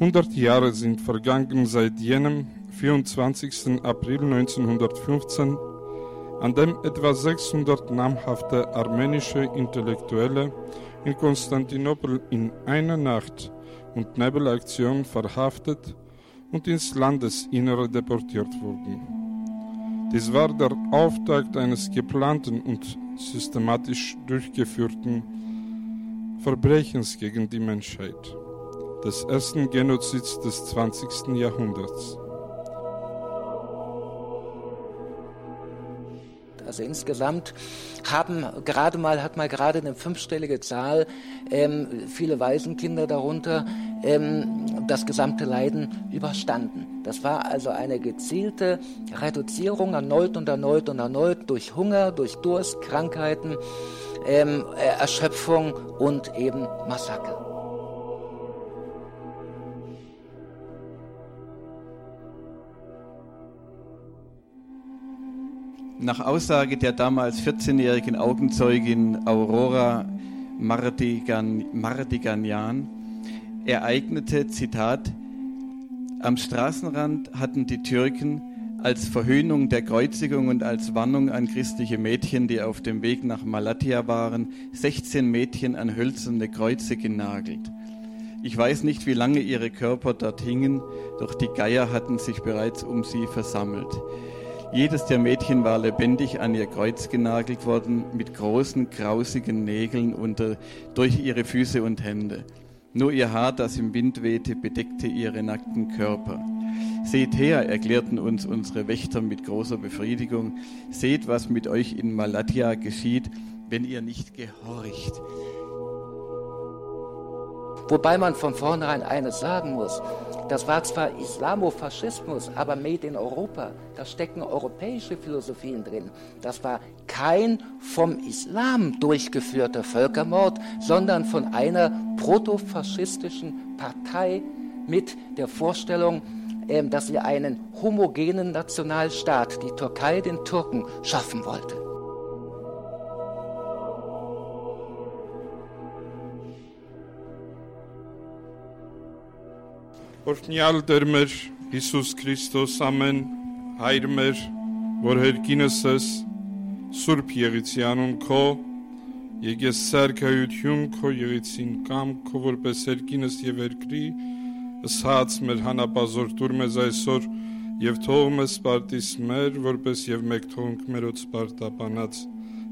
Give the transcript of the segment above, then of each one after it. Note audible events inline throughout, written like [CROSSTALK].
100 Jahre sind vergangen seit jenem 24. April 1915, an dem etwa 600 namhafte armenische Intellektuelle in Konstantinopel in einer Nacht und Nebelaktion verhaftet und ins Landesinnere deportiert wurden. Dies war der Auftakt eines geplanten und systematisch durchgeführten Verbrechens gegen die Menschheit, des ersten Genozids des 20. Jahrhunderts. Also insgesamt haben gerade mal, hat mal gerade eine fünfstellige Zahl, ähm, viele Waisenkinder darunter, ähm, das gesamte Leiden überstanden. Das war also eine gezielte Reduzierung erneut und erneut und erneut durch Hunger, durch Durst, Krankheiten, ähm, äh, Erschöpfung und eben Massaker. Nach Aussage der damals 14-jährigen Augenzeugin Aurora Mardigan, Mardiganian ereignete, Zitat, am Straßenrand hatten die Türken als Verhöhnung der Kreuzigung und als Warnung an christliche Mädchen, die auf dem Weg nach Malatya waren, 16 Mädchen an hölzerne Kreuze genagelt. Ich weiß nicht, wie lange ihre Körper dort hingen, doch die Geier hatten sich bereits um sie versammelt. Jedes der Mädchen war lebendig an ihr Kreuz genagelt worden, mit großen, grausigen Nägeln unter, durch ihre Füße und Hände. Nur ihr Haar, das im Wind wehte, bedeckte ihre nackten Körper. Seht her, erklärten uns unsere Wächter mit großer Befriedigung, seht, was mit euch in Malatya geschieht, wenn ihr nicht gehorcht. Wobei man von vornherein eines sagen muss. Das war zwar Islamofaschismus, aber made in Europa. Da stecken europäische Philosophien drin. Das war kein vom Islam durchgeführter Völkermord, sondern von einer protofaschistischen Partei mit der Vorstellung, ähm, dass sie einen homogenen Nationalstaat, die Türkei den Türken, schaffen wollte. Օրհնյալ Տեր մեր Հիսուս Քրիստոս ամեն հայր մեր որ հերկինս ես Սուրբ Եղիցյանուն քո եկես սարքայություն քո եղիցին կամ քո որպես հերկինս եւ երկրի ըսած մեր հանապազոր տուր մեզ այսօր եւ թող մեզ սպարտիս մեր որպես եւ մեկ թողնք մերոց սպարտապանած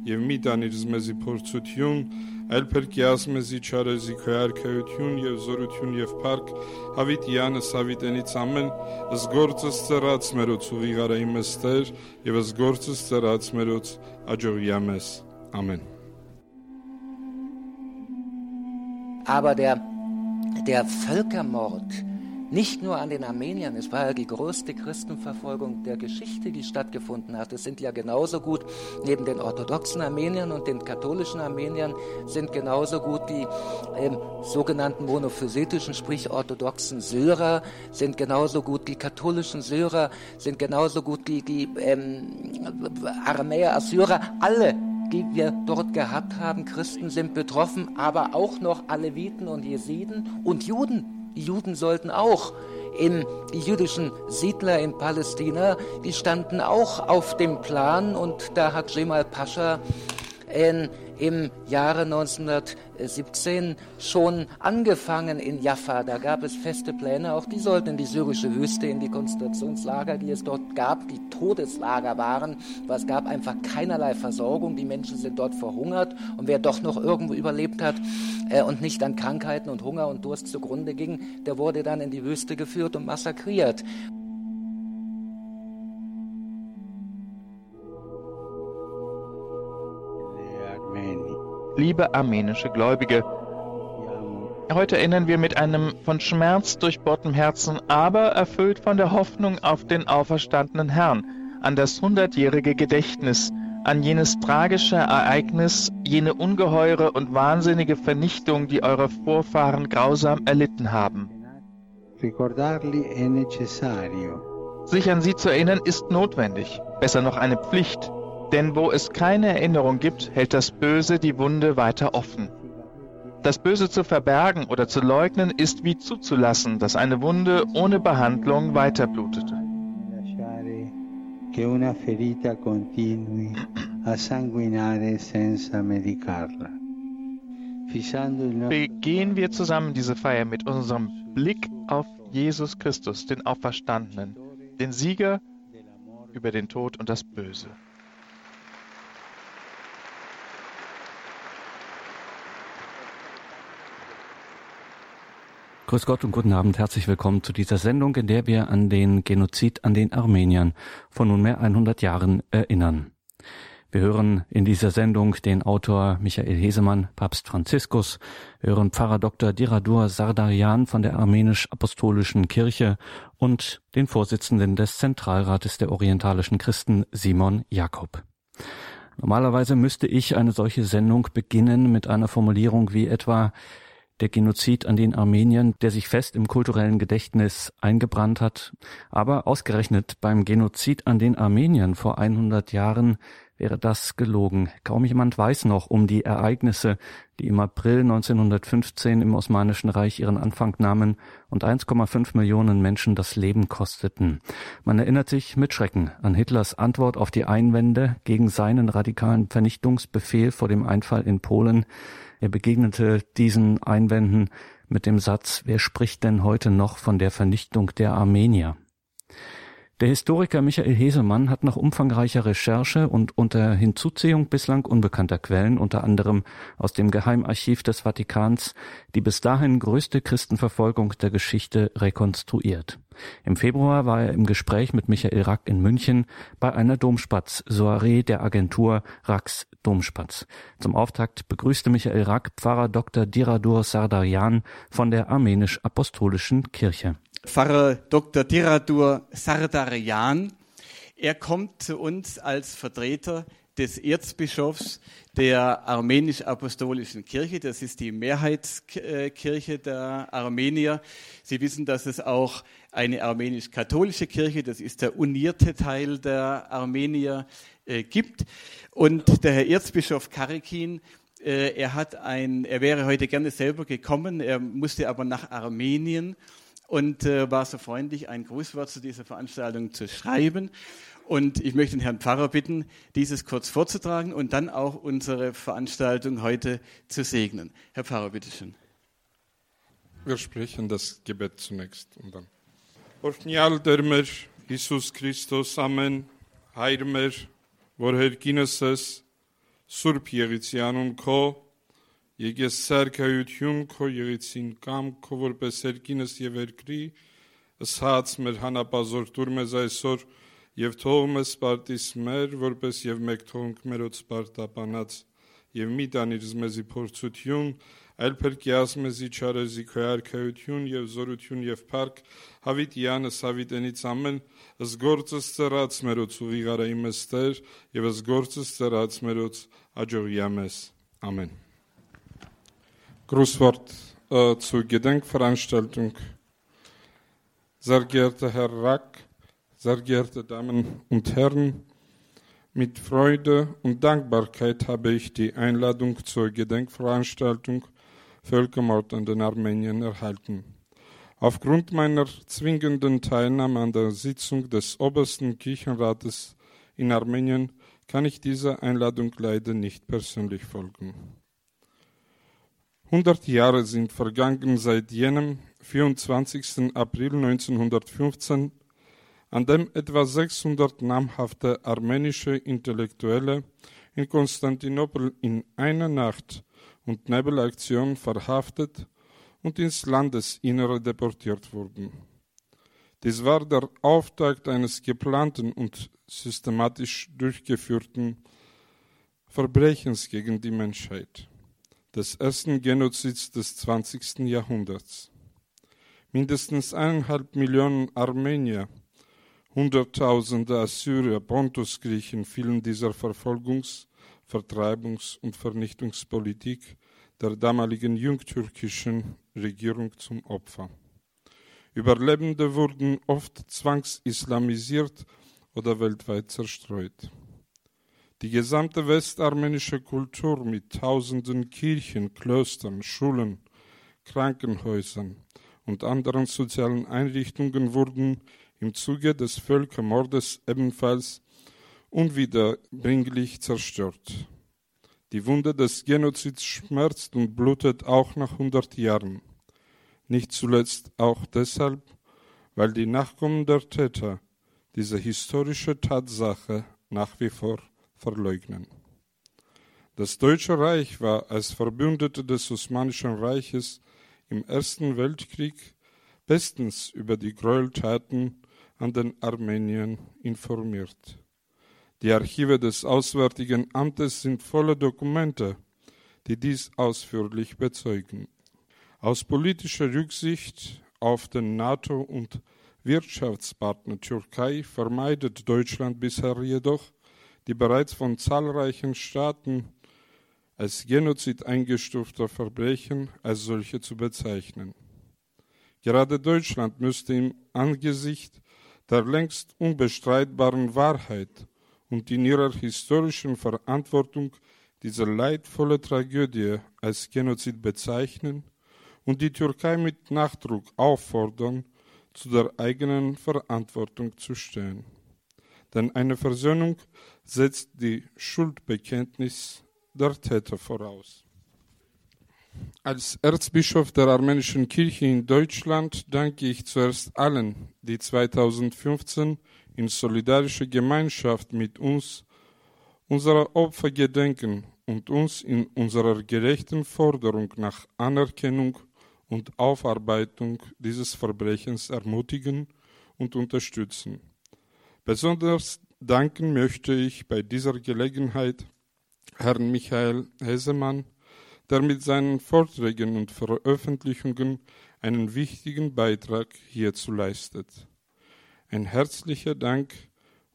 եւ մի տանիր մեզի փորձություն այլ փրկիաս մեզի չարեզի քո արքայություն եւ զորություն եւ փառք հավիտյանս հավիտենից ամեն զգործս ծրած մերոց ուղիղարայի մստեր եւ զգործս ծրած մերոց աջողյա մեզ ամեն Aber der, der Völkermord, nicht nur an den Armeniern, es war ja die größte Christenverfolgung der Geschichte, die stattgefunden hat. Es sind ja genauso gut, neben den orthodoxen Armeniern und den katholischen Armeniern, sind genauso gut die ähm, sogenannten monophysetischen, sprich orthodoxen Syrer, sind genauso gut die katholischen Syrer, sind genauso gut die, die ähm, Aramäer, Assyrer, alle die wir dort gehabt haben, Christen sind betroffen, aber auch noch Aleviten und Jesiden und Juden Juden sollten auch in jüdischen Siedler in Palästina, die standen auch auf dem Plan. Und da hat Jemal Pascha in im Jahre 1917 schon angefangen in Jaffa. Da gab es feste Pläne, auch die sollten in die syrische Wüste, in die Konzentrationslager, die es dort gab, die Todeslager waren, weil es gab einfach keinerlei Versorgung. Die Menschen sind dort verhungert und wer doch noch irgendwo überlebt hat äh, und nicht an Krankheiten und Hunger und Durst zugrunde ging, der wurde dann in die Wüste geführt und massakriert. Liebe armenische Gläubige. Heute erinnern wir mit einem von Schmerz durchbohrtem Herzen, aber erfüllt von der Hoffnung auf den auferstandenen Herrn, an das hundertjährige Gedächtnis, an jenes tragische Ereignis, jene ungeheure und wahnsinnige Vernichtung, die eure Vorfahren grausam erlitten haben. Sich an sie zu erinnern ist notwendig, besser noch eine Pflicht, denn wo es keine Erinnerung gibt, hält das Böse die Wunde weiter offen. Das Böse zu verbergen oder zu leugnen ist wie zuzulassen, dass eine Wunde ohne Behandlung weiterblutete. senza medicarla. Begehen wir zusammen diese Feier mit unserem Blick auf Jesus Christus, den Auferstandenen, den Sieger über den Tod und das Böse. Grüß Gott und guten Abend. Herzlich willkommen zu dieser Sendung, in der wir an den Genozid an den Armeniern von nunmehr 100 Jahren erinnern. Wir hören in dieser Sendung den Autor Michael Hesemann, Papst Franziskus, wir hören Pfarrer Dr. Diradur Sardarian von der Armenisch-Apostolischen Kirche und den Vorsitzenden des Zentralrates der orientalischen Christen, Simon Jakob. Normalerweise müsste ich eine solche Sendung beginnen mit einer Formulierung wie etwa der Genozid an den Armeniern, der sich fest im kulturellen Gedächtnis eingebrannt hat. Aber ausgerechnet beim Genozid an den Armeniern vor 100 Jahren wäre das gelogen. Kaum jemand weiß noch um die Ereignisse, die im April 1915 im Osmanischen Reich ihren Anfang nahmen und 1,5 Millionen Menschen das Leben kosteten. Man erinnert sich mit Schrecken an Hitlers Antwort auf die Einwände gegen seinen radikalen Vernichtungsbefehl vor dem Einfall in Polen. Er begegnete diesen Einwänden mit dem Satz, wer spricht denn heute noch von der Vernichtung der Armenier? Der Historiker Michael Hesemann hat nach umfangreicher Recherche und unter Hinzuziehung bislang unbekannter Quellen, unter anderem aus dem Geheimarchiv des Vatikans, die bis dahin größte Christenverfolgung der Geschichte rekonstruiert. Im Februar war er im Gespräch mit Michael Rack in München bei einer Domspatz-Soiree der Agentur Racks Domspatz. Zum Auftakt begrüßte Michael Rack Pfarrer Dr. Diradur Sardarian von der Armenisch-Apostolischen Kirche. Pfarrer Dr. Diradur Sardarian. Er kommt zu uns als Vertreter des Erzbischofs der armenisch-apostolischen Kirche. Das ist die Mehrheitskirche der Armenier. Sie wissen, dass es auch eine armenisch-katholische Kirche, das ist der unierte Teil der Armenier, äh, gibt. Und der Herr Erzbischof Karikin, äh, er hat ein, er wäre heute gerne selber gekommen, er musste aber nach Armenien und äh, war so freundlich, ein Grußwort zu dieser Veranstaltung zu schreiben. Und ich möchte den Herrn Pfarrer bitten, dieses kurz vorzutragen und dann auch unsere Veranstaltung heute zu segnen. Herr Pfarrer, bitteschön. Wir sprechen das Gebet zunächst und dann. Օրհնյալ Տեր մեր Հիսուս Քրիստոս ամեն հայր մեր, որ հերկինս ես, Սուրբ Եղիցյանուն քո Եկես սարքայություն քո եղեցին կամ քո որպես երկինս եւ երկրի ըսած մեր հանապազոր դուր մեզ այսօր եւ թող մեզ սպարտիս մեր որպես եւ մեկ թողնք մերոց սպարտապանած եւ մի տանիր մեզի փորձություն այլ փրկիաս մեզի չարեզի քո արքայություն եւ զորություն եւ փառք հավիտյանս հավիտենից ամեն զգործս ծրած մերոց ուղիղարայի մստեր եւ զգործս ծրած մերոց աջողիա մեզ ամեն Grußwort äh, zur Gedenkveranstaltung. Sehr geehrter Herr Rack, sehr geehrte Damen und Herren, mit Freude und Dankbarkeit habe ich die Einladung zur Gedenkveranstaltung Völkermord an den Armeniern erhalten. Aufgrund meiner zwingenden Teilnahme an der Sitzung des obersten Kirchenrates in Armenien kann ich dieser Einladung leider nicht persönlich folgen. 100 Jahre sind vergangen seit jenem 24. April 1915, an dem etwa 600 namhafte armenische Intellektuelle in Konstantinopel in einer Nacht und Nebelaktion verhaftet und ins Landesinnere deportiert wurden. Dies war der Auftakt eines geplanten und systematisch durchgeführten Verbrechens gegen die Menschheit des ersten Genozids des 20. Jahrhunderts. Mindestens eineinhalb Millionen Armenier, Hunderttausende Assyrier, Pontusgriechen fielen dieser Verfolgungs-, Vertreibungs- und Vernichtungspolitik der damaligen jungtürkischen Regierung zum Opfer. Überlebende wurden oft zwangsislamisiert oder weltweit zerstreut. Die gesamte westarmenische Kultur mit tausenden Kirchen, Klöstern, Schulen, Krankenhäusern und anderen sozialen Einrichtungen wurden im Zuge des Völkermordes ebenfalls unwiederbringlich zerstört. Die Wunde des Genozids schmerzt und blutet auch nach 100 Jahren. Nicht zuletzt auch deshalb, weil die Nachkommen der Täter diese historische Tatsache nach wie vor verleugnen. Das Deutsche Reich war als Verbündete des Osmanischen Reiches im Ersten Weltkrieg bestens über die Gräueltaten an den Armeniern informiert. Die Archive des Auswärtigen Amtes sind voller Dokumente, die dies ausführlich bezeugen. Aus politischer Rücksicht auf den NATO- und Wirtschaftspartner Türkei vermeidet Deutschland bisher jedoch, die bereits von zahlreichen Staaten als Genozid eingestufte Verbrechen als solche zu bezeichnen. Gerade Deutschland müsste im Angesicht der längst unbestreitbaren Wahrheit und in ihrer historischen Verantwortung diese leidvolle Tragödie als Genozid bezeichnen und die Türkei mit Nachdruck auffordern, zu der eigenen Verantwortung zu stehen. Denn eine Versöhnung setzt die Schuldbekenntnis der Täter voraus. Als Erzbischof der armenischen Kirche in Deutschland danke ich zuerst allen, die 2015 in solidarischer Gemeinschaft mit uns unserer Opfer gedenken und uns in unserer gerechten Forderung nach Anerkennung und Aufarbeitung dieses Verbrechens ermutigen und unterstützen. Besonders danken möchte ich bei dieser Gelegenheit Herrn Michael Hesemann, der mit seinen Vorträgen und Veröffentlichungen einen wichtigen Beitrag hierzu leistet. Ein herzlicher Dank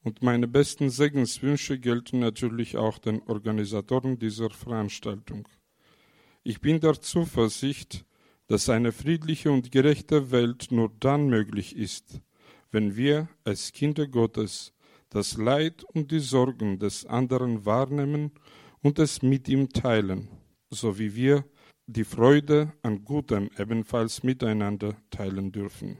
und meine besten Segenswünsche gelten natürlich auch den Organisatoren dieser Veranstaltung. Ich bin der Zuversicht, dass eine friedliche und gerechte Welt nur dann möglich ist, wenn wir als Kinder Gottes das Leid und die Sorgen des anderen wahrnehmen und es mit ihm teilen, so wie wir die Freude an Gutem ebenfalls miteinander teilen dürfen.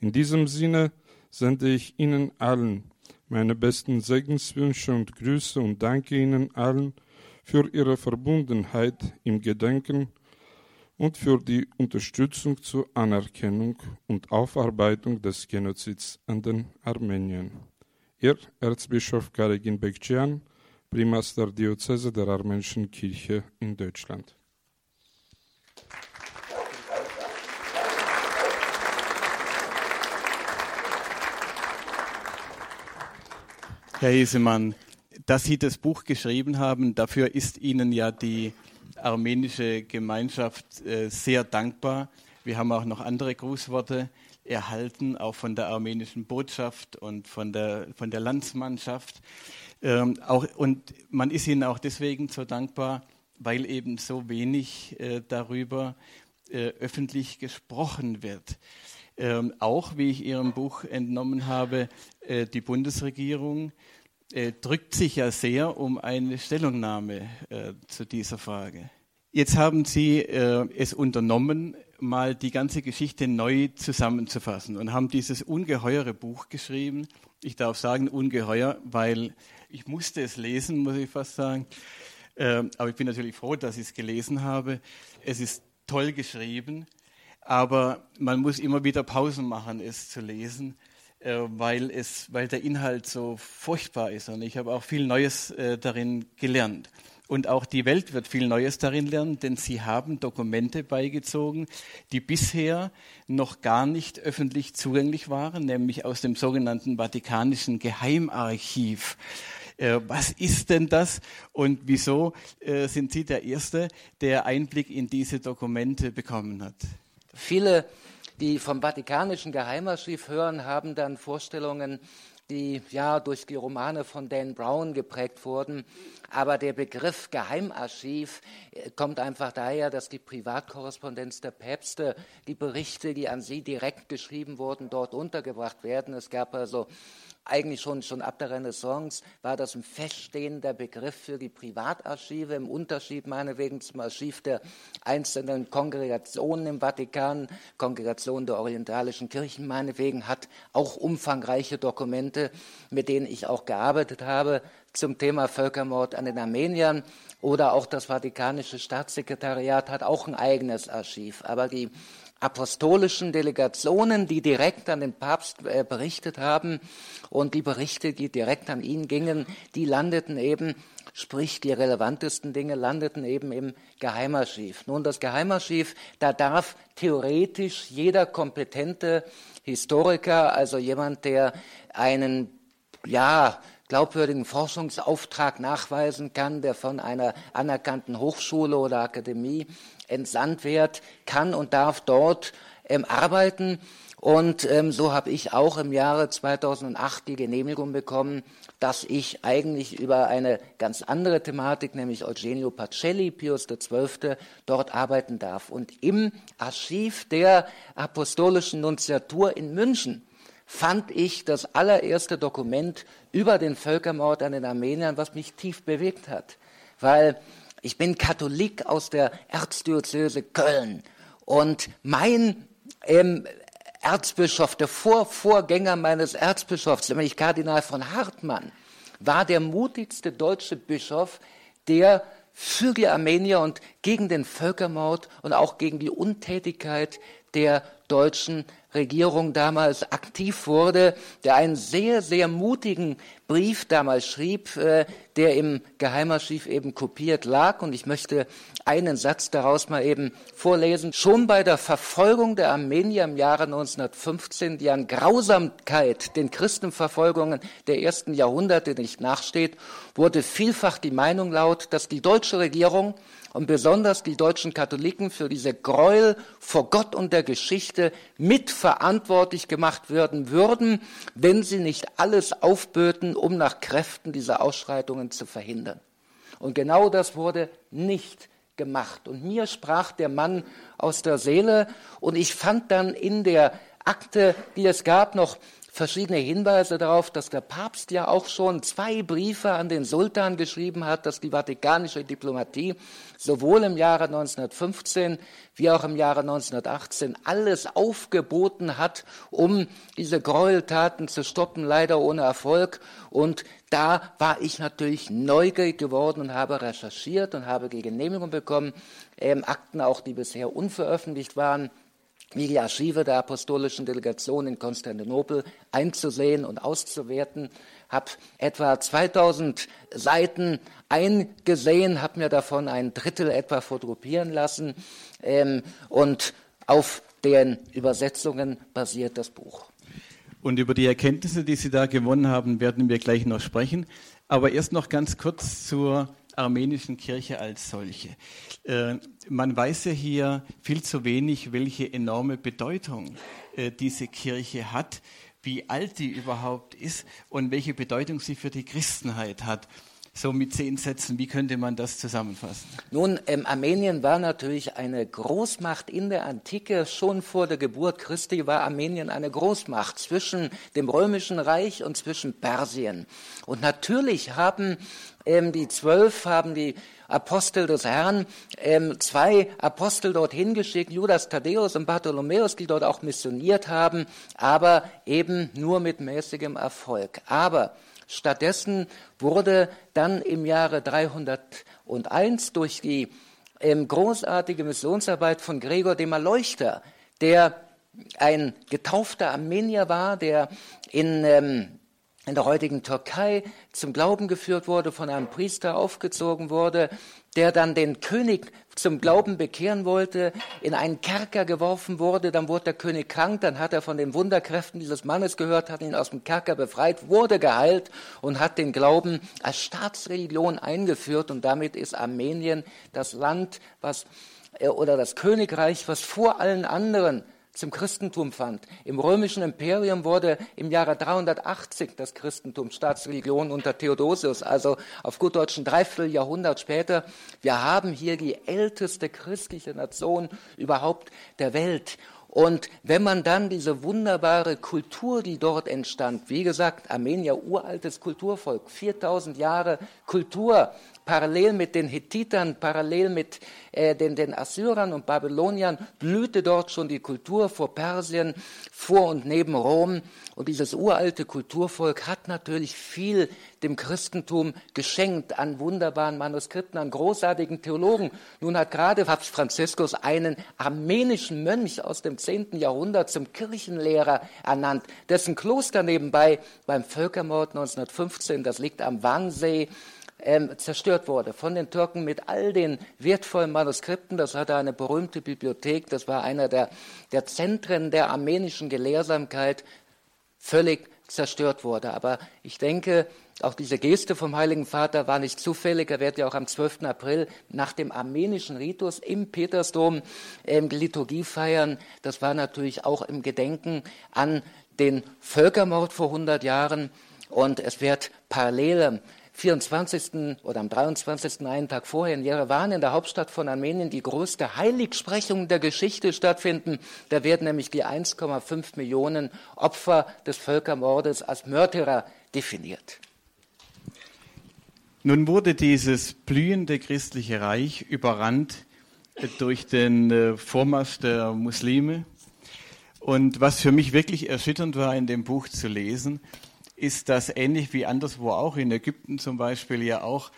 In diesem Sinne sende ich Ihnen allen meine besten Segenswünsche und Grüße und danke Ihnen allen für Ihre Verbundenheit im Gedenken und für die Unterstützung zur Anerkennung und Aufarbeitung des Genozids an den Armeniern. Ihr Erzbischof Karegin Bekcian, Primas der Diözese der Armenischen Kirche in Deutschland. Herr Hesemann, dass Sie das Buch geschrieben haben, dafür ist Ihnen ja die armenische Gemeinschaft äh, sehr dankbar. Wir haben auch noch andere Grußworte erhalten, auch von der armenischen Botschaft und von der, von der Landsmannschaft. Ähm, auch, und man ist ihnen auch deswegen so dankbar, weil eben so wenig äh, darüber äh, öffentlich gesprochen wird. Ähm, auch, wie ich Ihrem Buch entnommen habe, äh, die Bundesregierung äh, drückt sich ja sehr um eine Stellungnahme äh, zu dieser Frage. Jetzt haben Sie äh, es unternommen, mal die ganze Geschichte neu zusammenzufassen und haben dieses ungeheure Buch geschrieben. Ich darf sagen ungeheuer, weil ich musste es lesen, muss ich fast sagen. Äh, aber ich bin natürlich froh, dass ich es gelesen habe. Es ist toll geschrieben, aber man muss immer wieder Pausen machen, es zu lesen äh, weil, es, weil der Inhalt so furchtbar ist. Und ich habe auch viel Neues äh, darin gelernt. Und auch die Welt wird viel Neues darin lernen, denn sie haben Dokumente beigezogen, die bisher noch gar nicht öffentlich zugänglich waren, nämlich aus dem sogenannten Vatikanischen Geheimarchiv. Äh, was ist denn das und wieso sind Sie der Erste, der Einblick in diese Dokumente bekommen hat? Viele die vom Vatikanischen Geheimarchiv hören, haben dann Vorstellungen, die ja durch die Romane von Dan Brown geprägt wurden. Aber der Begriff Geheimarchiv äh, kommt einfach daher, dass die Privatkorrespondenz der Päpste, die Berichte, die an sie direkt geschrieben wurden, dort untergebracht werden. Es gab also eigentlich schon, schon ab der Renaissance war das ein feststehender Begriff für die Privatarchive, im Unterschied meinetwegen zum Archiv der einzelnen Kongregationen im Vatikan. Kongregation der orientalischen Kirchen meinetwegen hat auch umfangreiche Dokumente, mit denen ich auch gearbeitet habe zum Thema Völkermord an den Armeniern. Oder auch das Vatikanische Staatssekretariat hat auch ein eigenes Archiv. Aber die apostolischen Delegationen, die direkt an den Papst äh, berichtet haben und die Berichte, die direkt an ihn gingen, die landeten eben, sprich die relevantesten Dinge landeten eben im Geheimarchiv. Nun, das Geheimarchiv, da darf theoretisch jeder kompetente Historiker, also jemand, der einen, ja, glaubwürdigen Forschungsauftrag nachweisen kann, der von einer anerkannten Hochschule oder Akademie entsandt wird, kann und darf dort ähm, arbeiten. Und ähm, so habe ich auch im Jahre 2008 die Genehmigung bekommen, dass ich eigentlich über eine ganz andere Thematik, nämlich Eugenio Pacelli, Pius XII., dort arbeiten darf. Und im Archiv der Apostolischen Nunziatur in München fand ich das allererste Dokument über den Völkermord an den Armeniern, was mich tief bewegt hat. Weil ich bin Katholik aus der Erzdiözese Köln. Und mein ähm, Erzbischof, der Vorvorgänger meines Erzbischofs, nämlich Kardinal von Hartmann, war der mutigste deutsche Bischof, der für die Armenier und gegen den Völkermord und auch gegen die Untätigkeit der deutschen Regierung damals aktiv wurde, der einen sehr, sehr mutigen Brief damals schrieb, äh, der im Geheimarchiv eben kopiert lag. Und ich möchte einen Satz daraus mal eben vorlesen. Schon bei der Verfolgung der Armenier im Jahre 1915, die an Grausamkeit den Christenverfolgungen der ersten Jahrhunderte nicht nachsteht, wurde vielfach die Meinung laut, dass die deutsche Regierung und besonders die deutschen Katholiken für diese Gräuel vor Gott und der Geschichte mitverantwortlich gemacht werden würden, wenn sie nicht alles aufböten, um nach Kräften diese Ausschreitungen zu verhindern. Und genau das wurde nicht gemacht. Und mir sprach der Mann aus der Seele und ich fand dann in der Akte, die es gab, noch verschiedene Hinweise darauf, dass der Papst ja auch schon zwei Briefe an den Sultan geschrieben hat, dass die vatikanische Diplomatie sowohl im Jahre 1915 wie auch im Jahre 1918 alles aufgeboten hat, um diese Gräueltaten zu stoppen, leider ohne Erfolg. Und da war ich natürlich neugierig geworden und habe recherchiert und habe die Genehmigung bekommen, ähm, Akten auch, die bisher unveröffentlicht waren, wie die Archive der apostolischen Delegation in Konstantinopel einzusehen und auszuwerten. Habe etwa 2000 Seiten eingesehen, habe mir davon ein Drittel etwa fotografieren lassen ähm, und auf deren Übersetzungen basiert das Buch. Und über die Erkenntnisse, die Sie da gewonnen haben, werden wir gleich noch sprechen. Aber erst noch ganz kurz zur armenischen Kirche als solche. Äh, man weiß ja hier viel zu wenig, welche enorme Bedeutung äh, diese Kirche hat, wie alt die überhaupt ist und welche Bedeutung sie für die Christenheit hat. So mit zehn Sätzen, wie könnte man das zusammenfassen? Nun, ähm, Armenien war natürlich eine Großmacht in der Antike. Schon vor der Geburt Christi war Armenien eine Großmacht zwischen dem Römischen Reich und zwischen Persien. Und natürlich haben ähm, die Zwölf, haben die Apostel des Herrn ähm, zwei Apostel dorthin geschickt, Judas Thaddäus und Bartholomäus, die dort auch missioniert haben, aber eben nur mit mäßigem Erfolg. Aber Stattdessen wurde dann im Jahre 301 durch die ähm, großartige Missionsarbeit von Gregor dem Erleuchter, der ein getaufter Armenier war, der in ähm, in der heutigen Türkei zum Glauben geführt wurde, von einem Priester aufgezogen wurde, der dann den König zum Glauben bekehren wollte, in einen Kerker geworfen wurde, dann wurde der König krank, dann hat er von den Wunderkräften dieses Mannes gehört, hat ihn aus dem Kerker befreit, wurde geheilt und hat den Glauben als Staatsreligion eingeführt und damit ist Armenien das Land, was äh, oder das Königreich, was vor allen anderen zum Christentum fand. Im römischen Imperium wurde im Jahre 380 das Christentum Staatsreligion unter Theodosius, also auf gut Deutsch ein Dreivierteljahrhundert später. Wir haben hier die älteste christliche Nation überhaupt der Welt. Und wenn man dann diese wunderbare Kultur, die dort entstand, wie gesagt, Armenier, uraltes Kulturvolk, 4000 Jahre Kultur, parallel mit den Hethitern, parallel mit äh, den, den Assyrern und Babyloniern, blühte dort schon die Kultur vor Persien, vor und neben Rom. Und dieses uralte Kulturvolk hat natürlich viel dem Christentum geschenkt an wunderbaren Manuskripten, an großartigen Theologen. Nun hat gerade Papst Franziskus einen armenischen Mönch aus dem 10. Jahrhundert zum Kirchenlehrer ernannt, dessen Kloster nebenbei beim Völkermord 1915, das liegt am Wansee, ähm, zerstört wurde von den Türken mit all den wertvollen Manuskripten. Das hatte eine berühmte Bibliothek. Das war einer der, der Zentren der armenischen Gelehrsamkeit, völlig zerstört wurde. Aber ich denke, auch diese Geste vom Heiligen Vater war nicht zufällig. Er wird ja auch am 12. April nach dem armenischen Ritus im Petersdom ähm, Liturgie feiern. Das war natürlich auch im Gedenken an den Völkermord vor 100 Jahren. Und es wird parallel 24. oder am 23. einen Tag vorher in Jerewan, in der Hauptstadt von Armenien, die größte Heiligsprechung der Geschichte stattfinden. Da werden nämlich die 1,5 Millionen Opfer des Völkermordes als Mörderer definiert. Nun wurde dieses blühende christliche Reich überrannt durch den äh, Vormarsch der Muslime. Und was für mich wirklich erschütternd war, in dem Buch zu lesen, ist das ähnlich wie anderswo auch, in Ägypten zum Beispiel ja auch,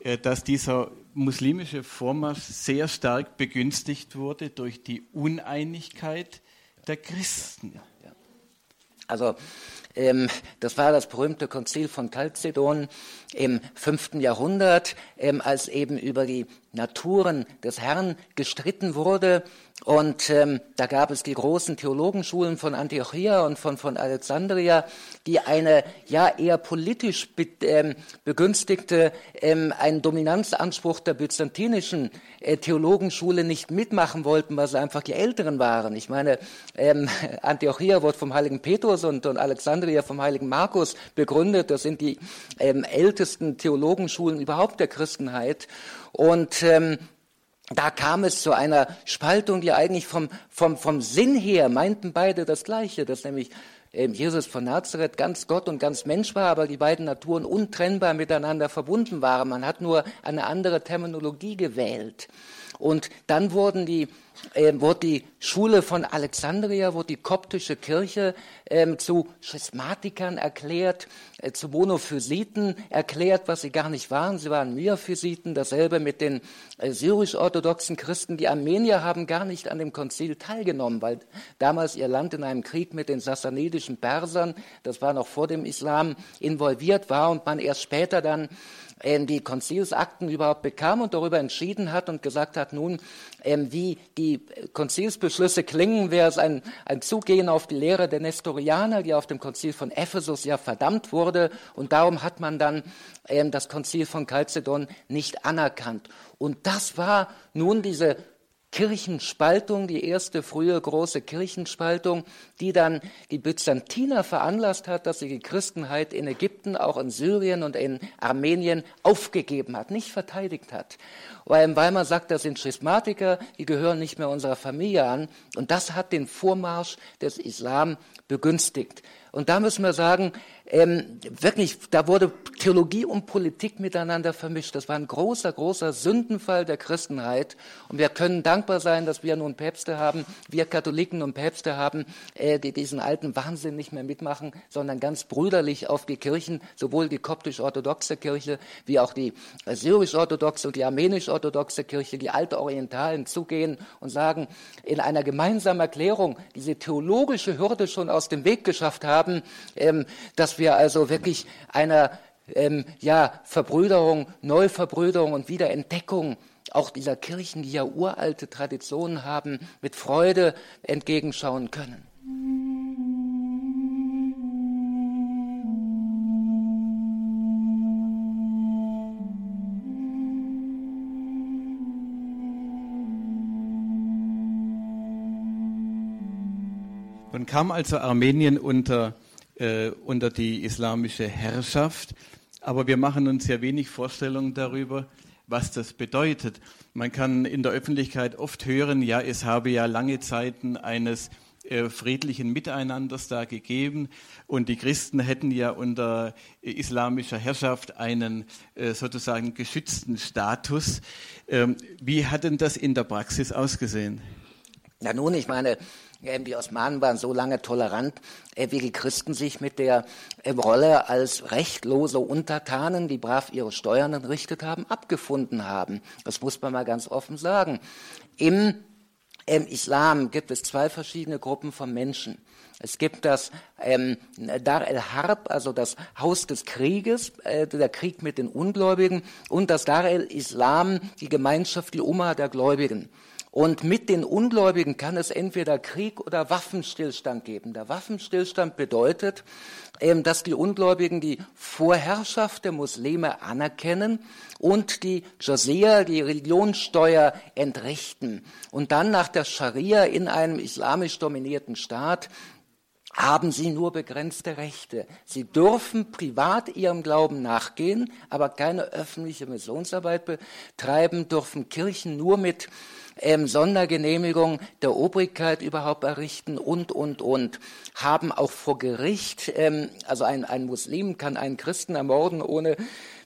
äh, dass dieser muslimische Vormarsch sehr stark begünstigt wurde durch die Uneinigkeit der Christen. Also ähm, das war das berühmte Konzil von Chalcedon im fünften Jahrhundert, ähm, als eben über die Naturen des Herrn gestritten wurde. Und ähm, da gab es die großen Theologenschulen von Antiochia und von, von Alexandria, die eine ja eher politisch be, ähm, begünstigte, ähm, einen Dominanzanspruch der byzantinischen äh, Theologenschule nicht mitmachen wollten, weil sie einfach die Älteren waren. Ich meine, ähm, [LAUGHS] Antiochia wurde vom heiligen Petrus und, und Alexandria vom heiligen Markus begründet. Das sind die ähm, ältesten Theologenschulen überhaupt der Christenheit. Und ähm, da kam es zu einer Spaltung, die eigentlich vom, vom, vom Sinn her meinten beide das Gleiche, dass nämlich ähm, Jesus von Nazareth ganz Gott und ganz Mensch war, aber die beiden Naturen untrennbar miteinander verbunden waren. Man hat nur eine andere Terminologie gewählt. Und dann wurden die äh, wurde die Schule von Alexandria, wurde die koptische Kirche äh, zu Schismatikern erklärt, äh, zu Monophysiten erklärt, was sie gar nicht waren. Sie waren Miaphysiten, dasselbe mit den äh, syrisch-orthodoxen Christen. Die Armenier haben gar nicht an dem Konzil teilgenommen, weil damals ihr Land in einem Krieg mit den sassanidischen Persern, das war noch vor dem Islam, involviert war und man erst später dann die Konzilsakten überhaupt bekam und darüber entschieden hat und gesagt hat, nun, ähm, wie die Konzilsbeschlüsse klingen, wäre es ein, ein Zugehen auf die Lehre der Nestorianer, die auf dem Konzil von Ephesus ja verdammt wurde. Und darum hat man dann ähm, das Konzil von Chalcedon nicht anerkannt. Und das war nun diese Kirchenspaltung, die erste frühe große Kirchenspaltung, die dann die Byzantiner veranlasst hat, dass sie die Christenheit in Ägypten, auch in Syrien und in Armenien aufgegeben hat, nicht verteidigt hat. Weil, weil man sagt, das sind Schismatiker, die gehören nicht mehr unserer Familie an. Und das hat den Vormarsch des Islam begünstigt. Und da müssen wir sagen, ähm, wirklich, da wurde Theologie und Politik miteinander vermischt. Das war ein großer, großer Sündenfall der Christenheit. Und wir können dankbar sein, dass wir nun Päpste haben, wir Katholiken und Päpste haben, äh, die diesen alten Wahnsinn nicht mehr mitmachen, sondern ganz brüderlich auf die Kirchen, sowohl die koptisch-orthodoxe Kirche wie auch die syrisch-orthodoxe und die armenisch-orthodoxe Kirche, die alte Orientalen zugehen und sagen, in einer gemeinsamen Erklärung diese theologische Hürde schon aus dem Weg geschafft haben, ähm, dass wir also wirklich einer ähm, ja, Verbrüderung, Neuverbrüderung und Wiederentdeckung auch dieser Kirchen, die ja uralte Traditionen haben, mit Freude entgegenschauen können. Nun kam also Armenien unter äh, unter die islamische Herrschaft. Aber wir machen uns ja wenig Vorstellungen darüber, was das bedeutet. Man kann in der Öffentlichkeit oft hören, ja, es habe ja lange Zeiten eines äh, friedlichen Miteinanders da gegeben und die Christen hätten ja unter islamischer Herrschaft einen äh, sozusagen geschützten Status. Ähm, wie hat denn das in der Praxis ausgesehen? Na nun, ich meine, die Osmanen waren so lange tolerant, wie die Christen sich mit der äh, Rolle als rechtlose Untertanen, die brav ihre Steuern entrichtet haben, abgefunden haben. Das muss man mal ganz offen sagen. Im im Islam gibt es zwei verschiedene Gruppen von Menschen. Es gibt das ähm, Dar el-Harb, also das Haus des Krieges, äh, der Krieg mit den Ungläubigen, und das Dar el-Islam, die Gemeinschaft, die Umma der Gläubigen. Und mit den Ungläubigen kann es entweder Krieg oder Waffenstillstand geben. Der Waffenstillstand bedeutet, ähm, dass die Ungläubigen die Vorherrschaft der Muslime anerkennen und die Jazia, die Religionssteuer, entrichten. Und dann nach der Scharia in einem islamisch dominierten Staat haben sie nur begrenzte Rechte. Sie dürfen privat ihrem Glauben nachgehen, aber keine öffentliche Missionsarbeit betreiben, dürfen Kirchen nur mit ähm, Sondergenehmigung der Obrigkeit überhaupt errichten und, und, und. Haben auch vor Gericht, ähm, also ein, ein Muslim kann einen Christen ermorden, ohne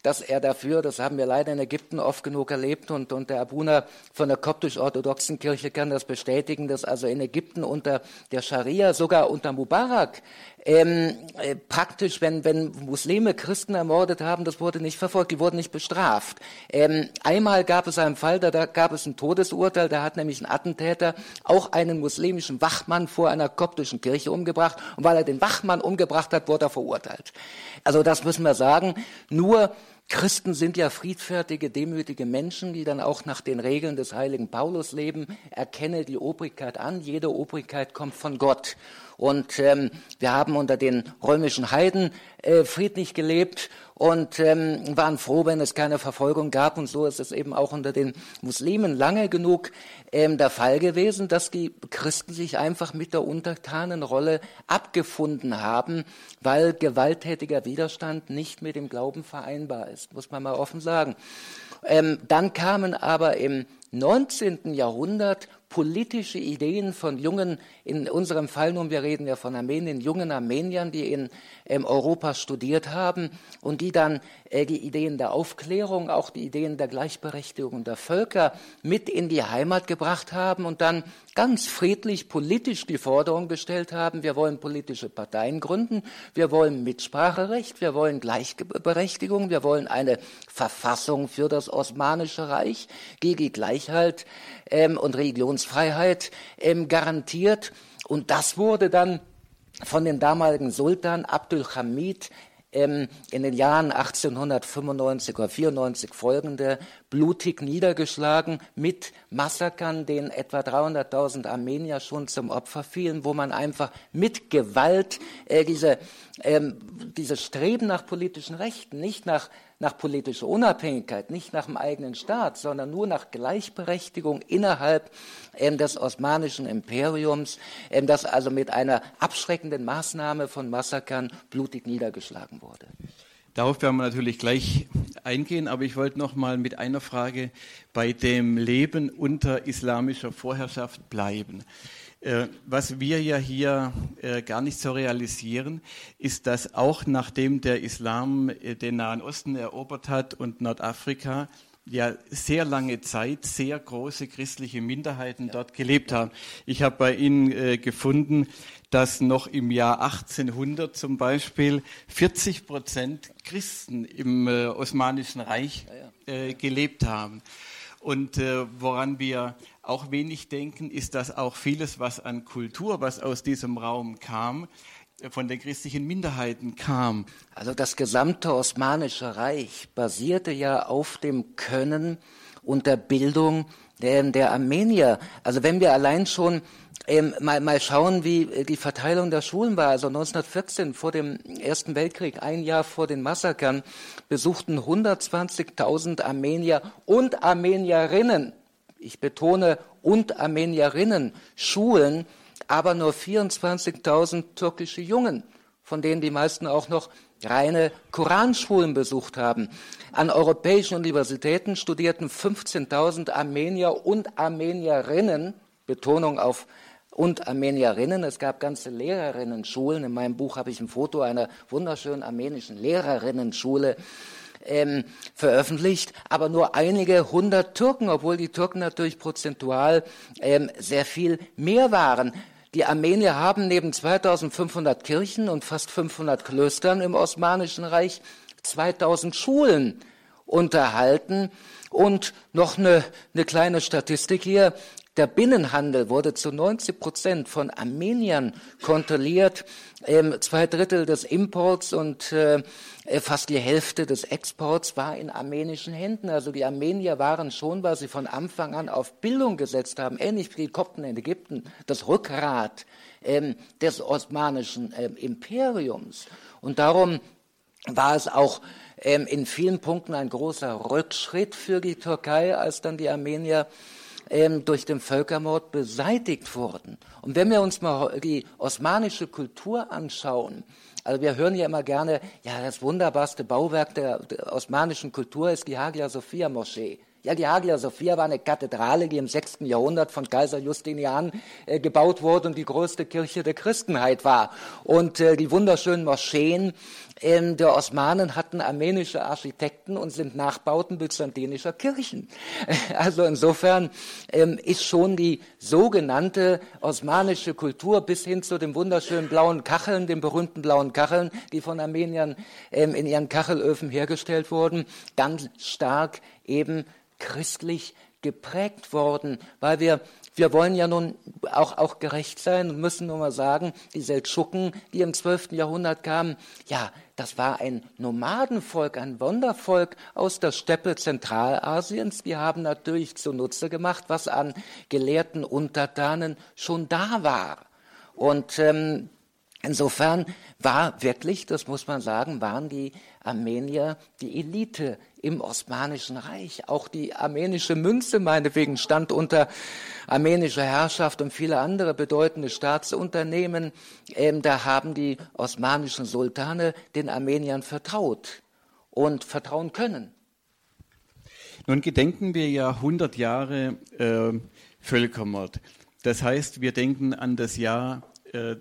dass er dafür, das haben wir leider in Ägypten oft genug erlebt und, und der Abuna von der koptisch-orthodoxen Kirche kann das bestätigen, dass also in Ägypten unter der Scharia, sogar unter Mubarak, ähm, äh, praktisch, wenn, wenn Muslime Christen ermordet haben, das wurde nicht verfolgt, die wurden nicht bestraft. Ähm, einmal gab es einen Fall, da, da gab es ein Todesurteil, da hat nämlich ein Attentäter auch einen muslimischen Wachmann vor einer koptischen Kirche umgebracht und weil er den Wachmann umgebracht hat, wurde er verurteilt. Also das müssen wir sagen. Nur Christen sind ja friedfertige, demütige Menschen, die dann auch nach den Regeln des heiligen Paulus leben. Erkenne die Obrigkeit an. Jede Obrigkeit kommt von Gott. Und ähm, wir haben unter den römischen Heiden äh, friedlich gelebt und ähm, waren froh, wenn es keine Verfolgung gab. Und so ist es eben auch unter den Muslimen lange genug ähm, der Fall gewesen, dass die Christen sich einfach mit der Untertanenrolle abgefunden haben, weil gewalttätiger Widerstand nicht mit dem Glauben vereinbar ist, muss man mal offen sagen. Ähm, dann kamen aber im 19. Jahrhundert politische Ideen von jungen, in unserem Fall nun, wir reden ja von Armenien, jungen Armeniern, die in ähm, Europa studiert haben und die dann äh, die Ideen der Aufklärung, auch die Ideen der Gleichberechtigung der Völker mit in die Heimat gebracht haben und dann ganz friedlich politisch die Forderung gestellt haben, wir wollen politische Parteien gründen, wir wollen Mitspracherecht, wir wollen Gleichberechtigung, wir wollen eine Verfassung für das Osmanische Reich, gegen Gleichheit ähm, und Religionsfreiheit ähm, garantiert. Und das wurde dann von dem damaligen Sultan Abdul Hamid ähm, in den Jahren 1895 oder 94 folgende blutig niedergeschlagen mit Massakern, denen etwa 300.000 Armenier schon zum Opfer fielen, wo man einfach mit Gewalt äh, diese, ähm, diese Streben nach politischen Rechten, nicht nach nach politischer Unabhängigkeit, nicht nach dem eigenen Staat, sondern nur nach Gleichberechtigung innerhalb ähm, des Osmanischen Imperiums, ähm, das also mit einer abschreckenden Maßnahme von Massakern blutig niedergeschlagen wurde. Darauf werden wir natürlich gleich eingehen, aber ich wollte noch mal mit einer Frage bei dem Leben unter islamischer Vorherrschaft bleiben. Äh, was wir ja hier äh, gar nicht so realisieren, ist, dass auch nachdem der Islam äh, den Nahen Osten erobert hat und Nordafrika, ja sehr lange Zeit sehr große christliche Minderheiten dort gelebt haben. Ich habe bei Ihnen äh, gefunden, dass noch im Jahr 1800 zum Beispiel 40 Prozent Christen im äh, Osmanischen Reich äh, gelebt haben. Und woran wir auch wenig denken, ist, dass auch vieles, was an Kultur, was aus diesem Raum kam, von den christlichen Minderheiten kam. Also das gesamte Osmanische Reich basierte ja auf dem Können und der Bildung der, der Armenier. Also wenn wir allein schon ähm, mal, mal schauen, wie die Verteilung der Schulen war. Also 1914 vor dem Ersten Weltkrieg, ein Jahr vor den Massakern, besuchten 120.000 Armenier und Armenierinnen ich betone, und Armenierinnen Schulen, aber nur 24.000 türkische Jungen, von denen die meisten auch noch reine Koranschulen besucht haben. An europäischen Universitäten studierten 15.000 Armenier und Armenierinnen, Betonung auf und Armenierinnen. Es gab ganze Lehrerinnenschulen. In meinem Buch habe ich ein Foto einer wunderschönen armenischen Lehrerinnenschule ähm, veröffentlicht, aber nur einige hundert Türken, obwohl die Türken natürlich prozentual ähm, sehr viel mehr waren. Die Armenier haben neben 2500 Kirchen und fast 500 Klöstern im Osmanischen Reich 2000 Schulen unterhalten. Und noch eine, eine kleine Statistik hier. Der Binnenhandel wurde zu 90 Prozent von Armeniern kontrolliert. Ähm, zwei Drittel des Imports und äh, fast die Hälfte des Exports war in armenischen Händen. Also die Armenier waren schon, weil sie von Anfang an auf Bildung gesetzt haben, ähnlich wie die Kopten in Ägypten, das Rückgrat ähm, des osmanischen ähm, Imperiums. Und darum war es auch ähm, in vielen Punkten ein großer Rückschritt für die Türkei, als dann die Armenier ähm, durch den Völkermord beseitigt wurden. Und wenn wir uns mal die osmanische Kultur anschauen, also wir hören ja immer gerne, ja, das wunderbarste Bauwerk der, der osmanischen Kultur ist die Hagia Sophia Moschee. Ja, die Hagia Sophia war eine Kathedrale, die im 6. Jahrhundert von Kaiser Justinian äh, gebaut wurde und die größte Kirche der Christenheit war. Und äh, die wunderschönen Moscheen ähm, der Osmanen hatten armenische Architekten und sind Nachbauten byzantinischer Kirchen. [LAUGHS] Also insofern ähm, ist schon die sogenannte osmanische Kultur bis hin zu den wunderschönen blauen Kacheln, den berühmten blauen Kacheln, die von Armeniern ähm, in ihren Kachelöfen hergestellt wurden, ganz stark eben christlich geprägt worden, weil wir wir wollen ja nun auch, auch gerecht sein und müssen nur mal sagen, die Seldschuken, die im 12. Jahrhundert kamen, ja, das war ein Nomadenvolk, ein Wandervolk aus der Steppe Zentralasiens. Die haben natürlich zunutze gemacht, was an gelehrten Untertanen schon da war. Und ähm, insofern war wirklich, das muss man sagen, waren die Armenier die Elite im Osmanischen Reich. Auch die armenische Münze meinetwegen stand unter armenischer Herrschaft und viele andere bedeutende Staatsunternehmen. Ähm, da haben die osmanischen Sultane den Armeniern vertraut und vertrauen können. Nun gedenken wir ja 100 Jahre äh, Völkermord. Das heißt, wir denken an das Jahr, äh,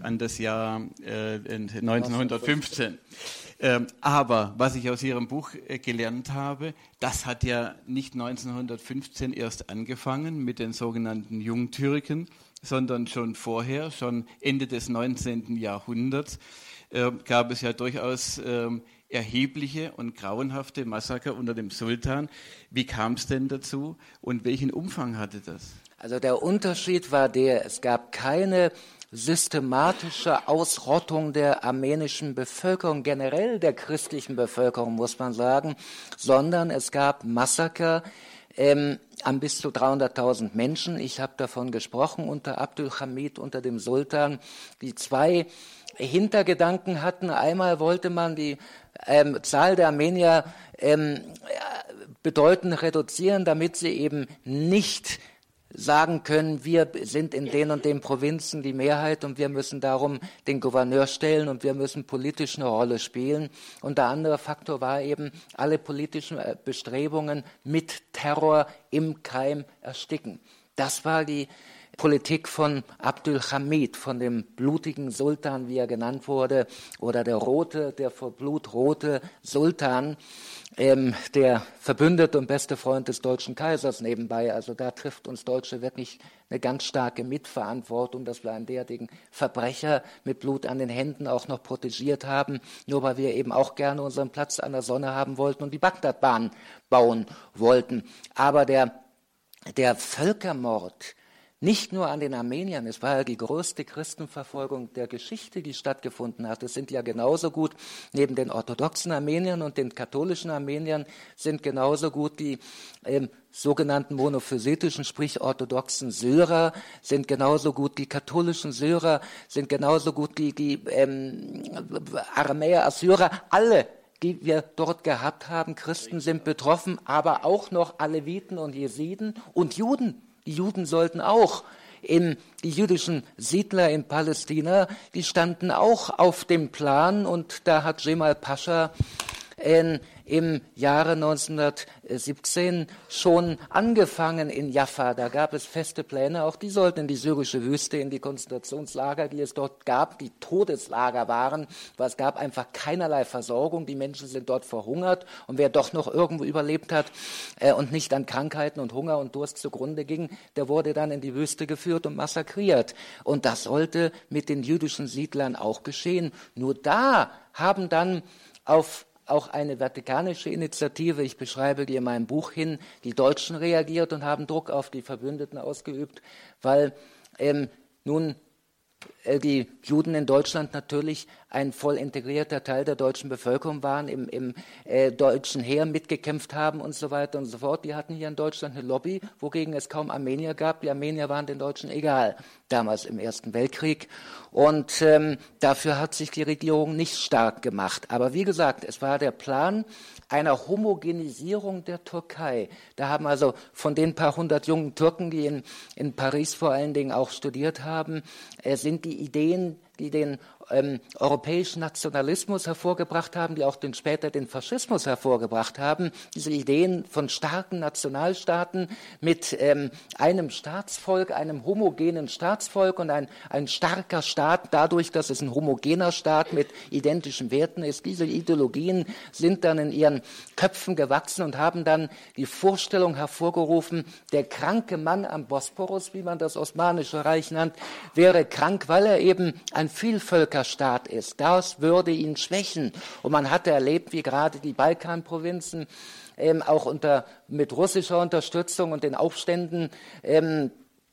an das Jahr äh, 1915. Ähm, aber was ich aus Ihrem Buch äh, gelernt habe, das hat ja nicht 1915 erst angefangen mit den sogenannten Jungtürken, sondern schon vorher, schon Ende des 19. Jahrhunderts, äh, gab es ja durchaus äh, erhebliche und grauenhafte Massaker unter dem Sultan. Wie kam es denn dazu und welchen Umfang hatte das? Also der Unterschied war der, es gab keine systematische Ausrottung der armenischen Bevölkerung, generell der christlichen Bevölkerung, muss man sagen, sondern es gab Massaker ähm, an bis zu 300.000 Menschen. Ich habe davon gesprochen unter Abdul Hamid, unter dem Sultan, die zwei Hintergedanken hatten. Einmal wollte man die ähm, Zahl der Armenier ähm, bedeutend reduzieren, damit sie eben nicht sagen können, wir sind in den und den Provinzen die Mehrheit und wir müssen darum den Gouverneur stellen und wir müssen politisch eine Rolle spielen. Und der andere Faktor war eben, alle politischen äh, Bestrebungen mit Terror im Keim ersticken. Das war die Politik von Abdul Hamid, von dem blutigen Sultan, wie er genannt wurde, oder der rote, der vor Blut rote Sultan ähm, der Verbündete und beste Freund des deutschen Kaisers nebenbei. Also da trifft uns Deutsche wirklich eine ganz starke Mitverantwortung, dass wir einen derartigen Verbrecher mit Blut an den Händen auch noch protegiert haben, nur weil wir eben auch gerne unseren Platz an der Sonne haben wollten und die Bagdadbahn bauen wollten. Aber der, der Völkermord, nicht nur an den Armeniern, es war ja die größte Christenverfolgung der Geschichte, die stattgefunden hat. Es sind ja genauso gut, neben den orthodoxen Armeniern und den katholischen Armeniern, sind genauso gut die ähm, sogenannten monophysitischen, sprich orthodoxen Syrer, sind genauso gut die katholischen Syrer, sind genauso gut die, die ähm, Aramäer, Assyrer, alle die wir dort gehabt haben. Christen sind betroffen, aber auch noch Aleviten und Jesiden und Juden. Juden sollten auch in, die jüdischen Siedler in Palästina, die standen auch auf dem Plan. Und da hat Jemal Pascha in im Jahre 1917 schon angefangen in Jaffa. Da gab es feste Pläne, auch die sollten in die syrische Wüste, in die Konzentrationslager, die es dort gab, die Todeslager waren, weil es gab einfach keinerlei Versorgung. Die Menschen sind dort verhungert und wer doch noch irgendwo überlebt hat äh, und nicht an Krankheiten und Hunger und Durst zugrunde ging, der wurde dann in die Wüste geführt und massakriert. Und das sollte mit den jüdischen Siedlern auch geschehen. Nur da haben dann auf auch eine vatikanische Initiative, ich beschreibe die in meinem Buch hin, die Deutschen reagiert und haben Druck auf die Verbündeten ausgeübt, weil ähm, nun die Juden in Deutschland natürlich ein voll integrierter Teil der deutschen Bevölkerung waren, im, im äh, deutschen Heer mitgekämpft haben und so weiter und so fort. Die hatten hier in Deutschland eine Lobby, wogegen es kaum Armenier gab. Die Armenier waren den Deutschen egal, damals im Ersten Weltkrieg. Und ähm, dafür hat sich die Regierung nicht stark gemacht. Aber wie gesagt, es war der Plan, einer Homogenisierung der Türkei. Da haben also von den paar hundert jungen Türken, die in, in Paris vor allen Dingen auch studiert haben, äh, sind die Ideen, die den ähm, europäischen Nationalismus hervorgebracht haben, die auch den, später den Faschismus hervorgebracht haben. Diese Ideen von starken Nationalstaaten mit ähm, einem Staatsvolk, einem homogenen Staatsvolk und ein, ein starker Staat, dadurch, dass es ein homogener Staat mit identischen Werten ist. Diese Ideologien sind dann in ihren Köpfen gewachsen und haben dann die Vorstellung hervorgerufen, der kranke Mann am Bosporus, wie man das Osmanische Reich nannt, wäre krank, weil er eben ein Vielvölker Völkerstaat ist. Das würde ihn schwächen. Und man hatte erlebt, wie gerade die Balkanprovinzen ähm, auch unter, mit russischer Unterstützung und den Aufständen ähm,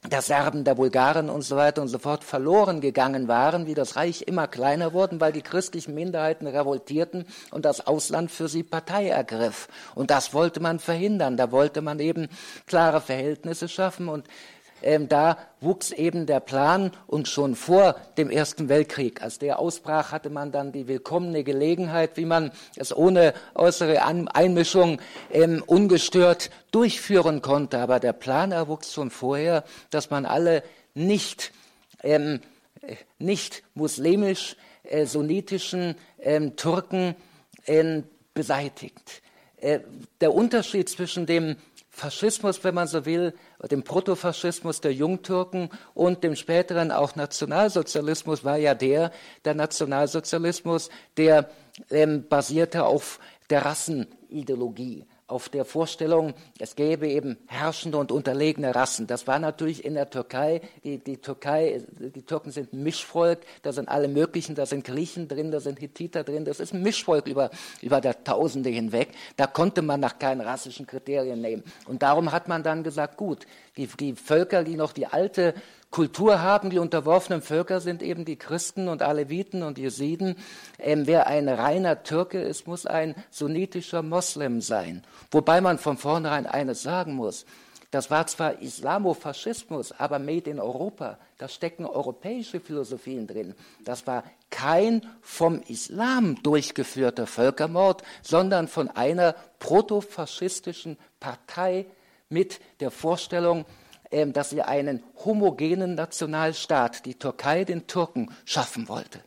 der Serben, der Bulgaren und so weiter und so fort verloren gegangen waren, wie das Reich immer kleiner wurden, weil die christlichen Minderheiten revoltierten und das Ausland für sie Partei ergriff. Und das wollte man verhindern. Da wollte man eben klare Verhältnisse schaffen und ähm, da wuchs eben der Plan und schon vor dem Ersten Weltkrieg, als der ausbrach, hatte man dann die willkommene Gelegenheit, wie man es ohne äußere Einmischung ähm, ungestört durchführen konnte. Aber der Plan erwuchs schon vorher, dass man alle nicht, ähm, nicht muslimisch äh, sunnitischen ähm, Türken äh, beseitigt. Äh, der Unterschied zwischen dem Faschismus, wenn man so will, dem Protofaschismus der Jungtürken und dem späteren auch Nationalsozialismus war ja der, der Nationalsozialismus, der ähm, basierte auf der Rassenideologie auf der Vorstellung, es gäbe eben herrschende und unterlegene Rassen. Das war natürlich in der Türkei. Die, die Türkei, die Türken sind ein Mischvolk. Da sind alle möglichen. Da sind Griechen drin, da sind Hittiter drin. Das ist ein Mischvolk über, über Jahrtausende hinweg. Da konnte man nach keinen rassischen Kriterien nehmen. Und darum hat man dann gesagt, gut, die, die Völker, die noch die alte Kultur haben. Die unterworfenen Völker sind eben die Christen und Aleviten und Jesiden. Ähm, wer ein reiner Türke ist, muss ein sunnitischer Moslem sein. Wobei man von vornherein eines sagen muss. Das war zwar Islamofaschismus, aber made in Europa. Da stecken europäische Philosophien drin. Das war kein vom Islam durchgeführter Völkermord, sondern von einer protofaschistischen Partei mit der Vorstellung, dass sie einen homogenen Nationalstaat, die Türkei den Türken, schaffen wollte.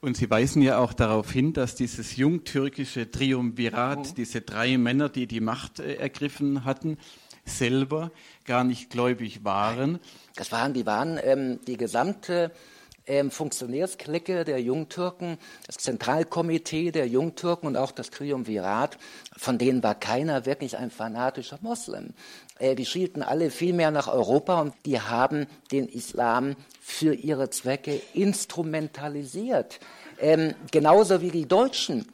Und Sie weisen ja auch darauf hin, dass dieses jungtürkische Triumvirat, mhm. diese drei Männer, die die Macht äh, ergriffen hatten, selber gar nicht gläubig waren. Das waren, die waren ähm, die gesamte ähm, Funktionärsklicke der Jungtürken, das Zentralkomitee der Jungtürken und auch das Triumvirat, von denen war keiner wirklich ein fanatischer Moslem. Äh, die schielten alle viel mehr nach Europa und die haben den Islam für ihre Zwecke instrumentalisiert. Ähm, genauso wie die Deutschen.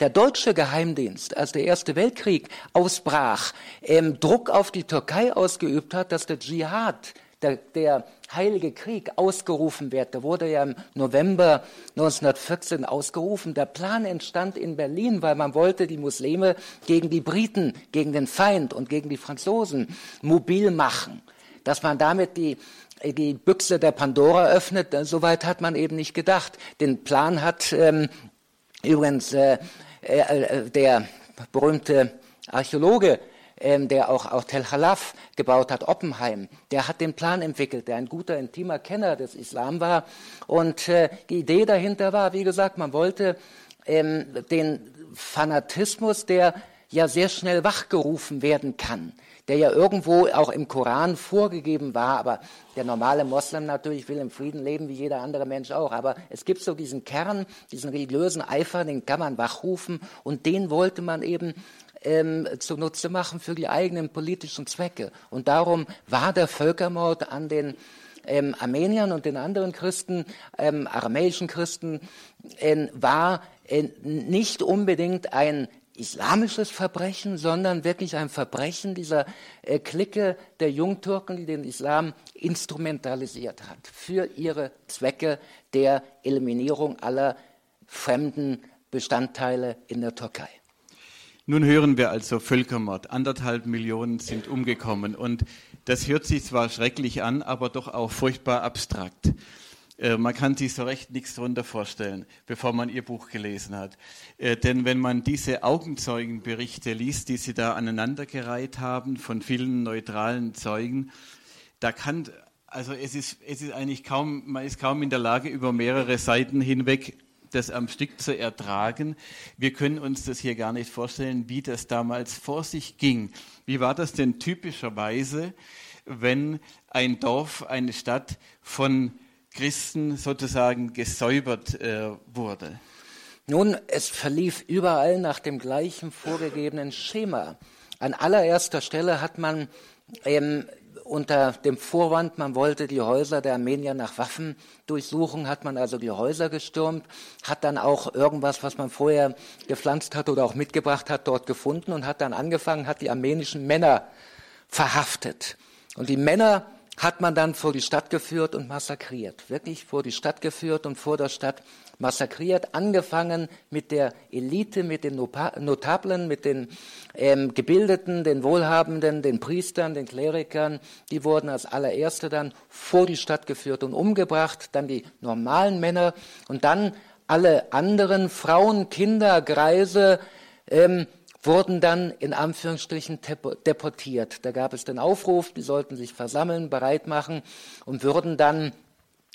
Der deutsche Geheimdienst, als der Erste Weltkrieg ausbrach, ähm, Druck auf die Türkei ausgeübt hat, dass der Dschihad der, der Heilige Krieg ausgerufen wird. Der wurde ja im November 1914 ausgerufen. Der Plan entstand in Berlin, weil man wollte die Muslime gegen die Briten, gegen den Feind und gegen die Franzosen mobil machen. Dass man damit die, die Büchse der Pandora öffnet, soweit hat man eben nicht gedacht. Den Plan hat ähm, übrigens äh, äh, der berühmte Archäologe ähm, der auch, auch Tel Halaf gebaut hat, Oppenheim, der hat den Plan entwickelt, der ein guter, intimer Kenner des Islam war. Und äh, die Idee dahinter war, wie gesagt, man wollte ähm, den Fanatismus, der ja sehr schnell wachgerufen werden kann, der ja irgendwo auch im Koran vorgegeben war, aber der normale Moslem natürlich will im Frieden leben wie jeder andere Mensch auch. Aber es gibt so diesen Kern, diesen religiösen Eifer, den kann man wachrufen und den wollte man eben ähm, zunutze machen für die eigenen politischen Zwecke. Und darum war der Völkermord an den ähm, Armeniern und den anderen Christen, ähm, aramäischen Christen, äh, war äh, nicht unbedingt ein islamisches Verbrechen, sondern wirklich ein Verbrechen dieser äh, Clique der Jungtürken, die den Islam instrumentalisiert hat für ihre Zwecke der Eliminierung aller fremden Bestandteile in der Türkei. Nun hören wir also Völkermord. Anderthalb Millionen sind umgekommen. Und das hört sich zwar schrecklich an, aber doch auch furchtbar abstrakt. Äh, man kann sich so recht nichts darunter vorstellen, bevor man ihr Buch gelesen hat. Äh, denn wenn man diese Augenzeugenberichte liest, die sie da aneinandergereiht haben von vielen neutralen Zeugen, da kann, also es ist, es ist eigentlich kaum, man ist kaum in der Lage, über mehrere Seiten hinweg das am Stück zu ertragen. Wir können uns das hier gar nicht vorstellen, wie das damals vor sich ging. Wie war das denn typischerweise, wenn ein Dorf, eine Stadt von Christen sozusagen gesäubert äh, wurde? Nun, es verlief überall nach dem gleichen vorgegebenen Schema. An allererster Stelle hat man ähm, unter dem Vorwand, man wollte die Häuser der Armenier nach Waffen durchsuchen, hat man also die Häuser gestürmt, hat dann auch irgendwas, was man vorher gepflanzt hat oder auch mitgebracht hat, dort gefunden und hat dann angefangen, hat die armenischen Männer verhaftet. Und die Männer hat man dann vor die Stadt geführt und massakriert. Wirklich vor die Stadt geführt und vor der Stadt massakriert. Angefangen mit der Elite, mit den Notablen, mit den ähm, Gebildeten, den Wohlhabenden, den Priestern, den Klerikern. Die wurden als allererste dann vor die Stadt geführt und umgebracht. Dann die normalen Männer und dann alle anderen Frauen, Kinder, Greise, ähm, wurden dann in Anführungsstrichen deportiert. Da gab es den Aufruf, die sollten sich versammeln, bereit machen und würden dann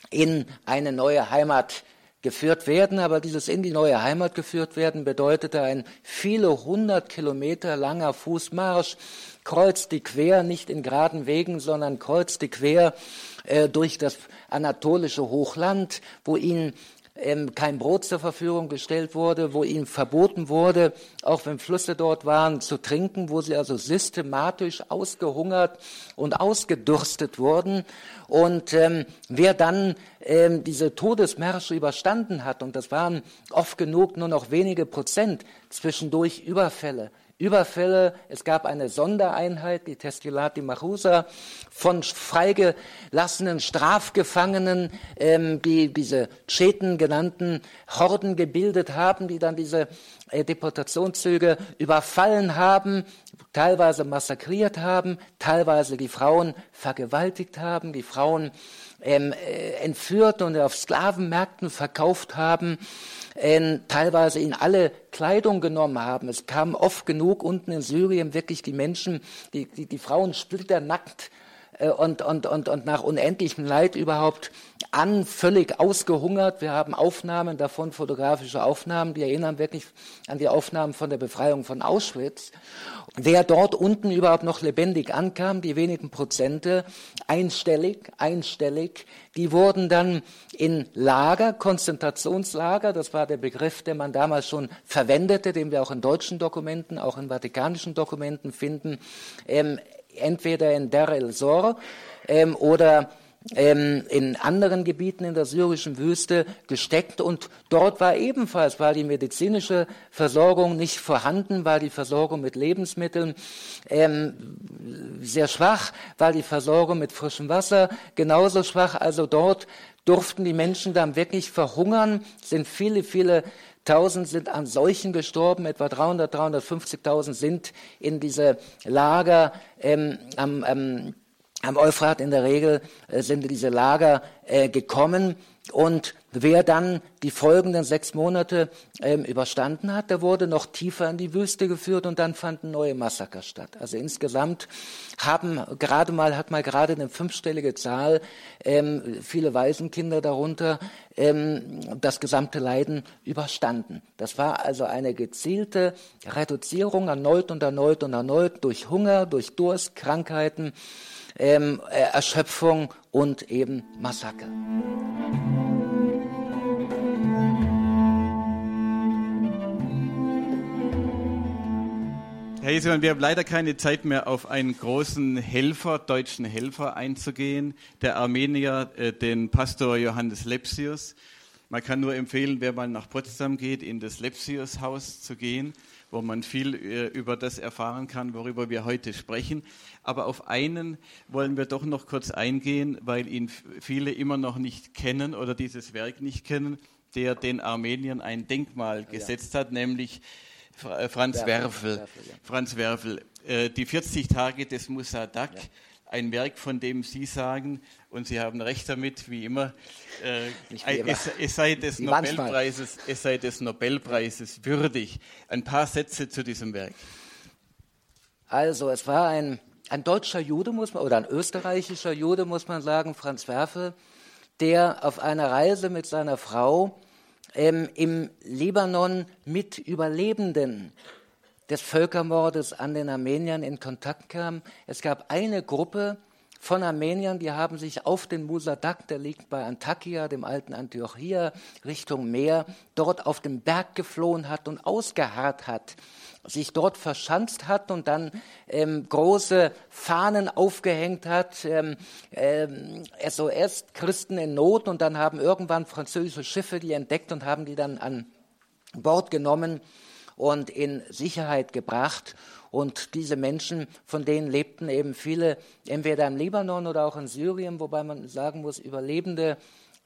in eine neue Heimat geführt werden. Aber dieses in die neue Heimat geführt werden bedeutete ein viele hundert Kilometer langer Fußmarsch, kreuz die quer, nicht in geraden Wegen, sondern kreuz die quer äh, durch das anatolische Hochland, wo ihnen ähm, kein Brot zur Verfügung gestellt wurde, wo ihnen verboten wurde, auch wenn Flüsse dort waren, zu trinken, wo sie also systematisch ausgehungert und ausgedurstet wurden. Und ähm, wer dann ähm, diese Todesmärsche überstanden hat, und das waren oft genug nur noch wenige Prozent, zwischendurch Überfälle, Überfälle. Es gab eine Sondereinheit, die Testilati Machusa, von freigelassenen Strafgefangenen, ähm, die diese Tscheten genannten Horden gebildet haben, die dann diese äh, Deportationszüge überfallen haben, teilweise massakriert haben, teilweise die Frauen vergewaltigt haben, die Frauen ähm, äh, entführt und auf Sklavenmärkten verkauft haben äh, teilweise ihnen alle Kleidung genommen haben. Es kamen oft genug unten in Syrien wirklich die Menschen, die, die, die Frauen splitternackt und, und, und, und nach unendlichem Leid überhaupt an, völlig ausgehungert. Wir haben Aufnahmen davon, fotografische Aufnahmen, die erinnern wirklich an die Aufnahmen von der Befreiung von Auschwitz. Wer dort unten überhaupt noch lebendig ankam, die wenigen Prozente, einstellig, einstellig, die wurden dann in Lager, Konzentrationslager, das war der Begriff, den man damals schon verwendete, den wir auch in deutschen Dokumenten, auch in vatikanischen Dokumenten finden, ähm, entweder in Der el-Zor ähm, oder ähm, in anderen Gebieten in der syrischen Wüste gesteckt und dort war ebenfalls war die medizinische Versorgung nicht vorhanden, war die Versorgung mit Lebensmitteln ähm, sehr schwach, war die Versorgung mit frischem Wasser genauso schwach. Also dort durften die Menschen dann wirklich verhungern, sind viele, viele Tausend sind an Seuchen gestorben, etwa 300, 350.000 sind in diese Lager ähm, am, am, am Euphrat in der Regel äh, sind diese Lager äh, gekommen. Und Wer dann die folgenden sechs Monate ähm, überstanden hat, der wurde noch tiefer in die Wüste geführt und dann fanden neue Massaker statt. Also insgesamt haben gerade mal, hat mal gerade eine fünfstellige Zahl, ähm, viele Waisenkinder darunter, ähm, das gesamte Leiden überstanden. Das war also eine gezielte Reduzierung erneut und erneut und erneut durch Hunger, durch Durst, Krankheiten, ähm, äh, Erschöpfung und eben Massaker. Herr Jesuan, wir haben leider keine Zeit mehr, auf einen großen Helfer, deutschen Helfer einzugehen, der Armenier, äh, den Pastor Johannes Lepsius. Man kann nur empfehlen, wer mal nach Potsdam geht, in das Lepsius-Haus zu gehen, wo man viel äh, über das erfahren kann, worüber wir heute sprechen. Aber auf einen wollen wir doch noch kurz eingehen, weil ihn viele immer noch nicht kennen oder dieses Werk nicht kennen, der den Armeniern ein Denkmal gesetzt hat, nämlich Franz Werfel. Werfel ja. Franz Werfel. Äh, die 40 Tage des Musadak, ja. ein Werk, von dem Sie sagen, und Sie haben recht damit, wie immer, äh, wie immer. Es, es, sei des Nobelpreises, es sei des Nobelpreises würdig. Ein paar Sätze zu diesem Werk. Also, es war ein, ein deutscher Jude, muss man, oder ein österreichischer Jude, muss man sagen, Franz Werfel, der auf einer Reise mit seiner Frau ähm, im Libanon mit Überlebenden des Völkermordes an den Armeniern in Kontakt kam. Es gab eine Gruppe von Armeniern, die haben sich auf den Musadak, der liegt bei Antakya, dem alten Antiochia, Richtung Meer, dort auf den Berg geflohen hat und ausgeharrt hat sich dort verschanzt hat und dann ähm, große Fahnen aufgehängt hat, ähm, ähm, SOS, Christen in Not, und dann haben irgendwann französische Schiffe die entdeckt und haben die dann an Bord genommen und in Sicherheit gebracht. Und diese Menschen, von denen lebten eben viele entweder im Libanon oder auch in Syrien, wobei man sagen muss, Überlebende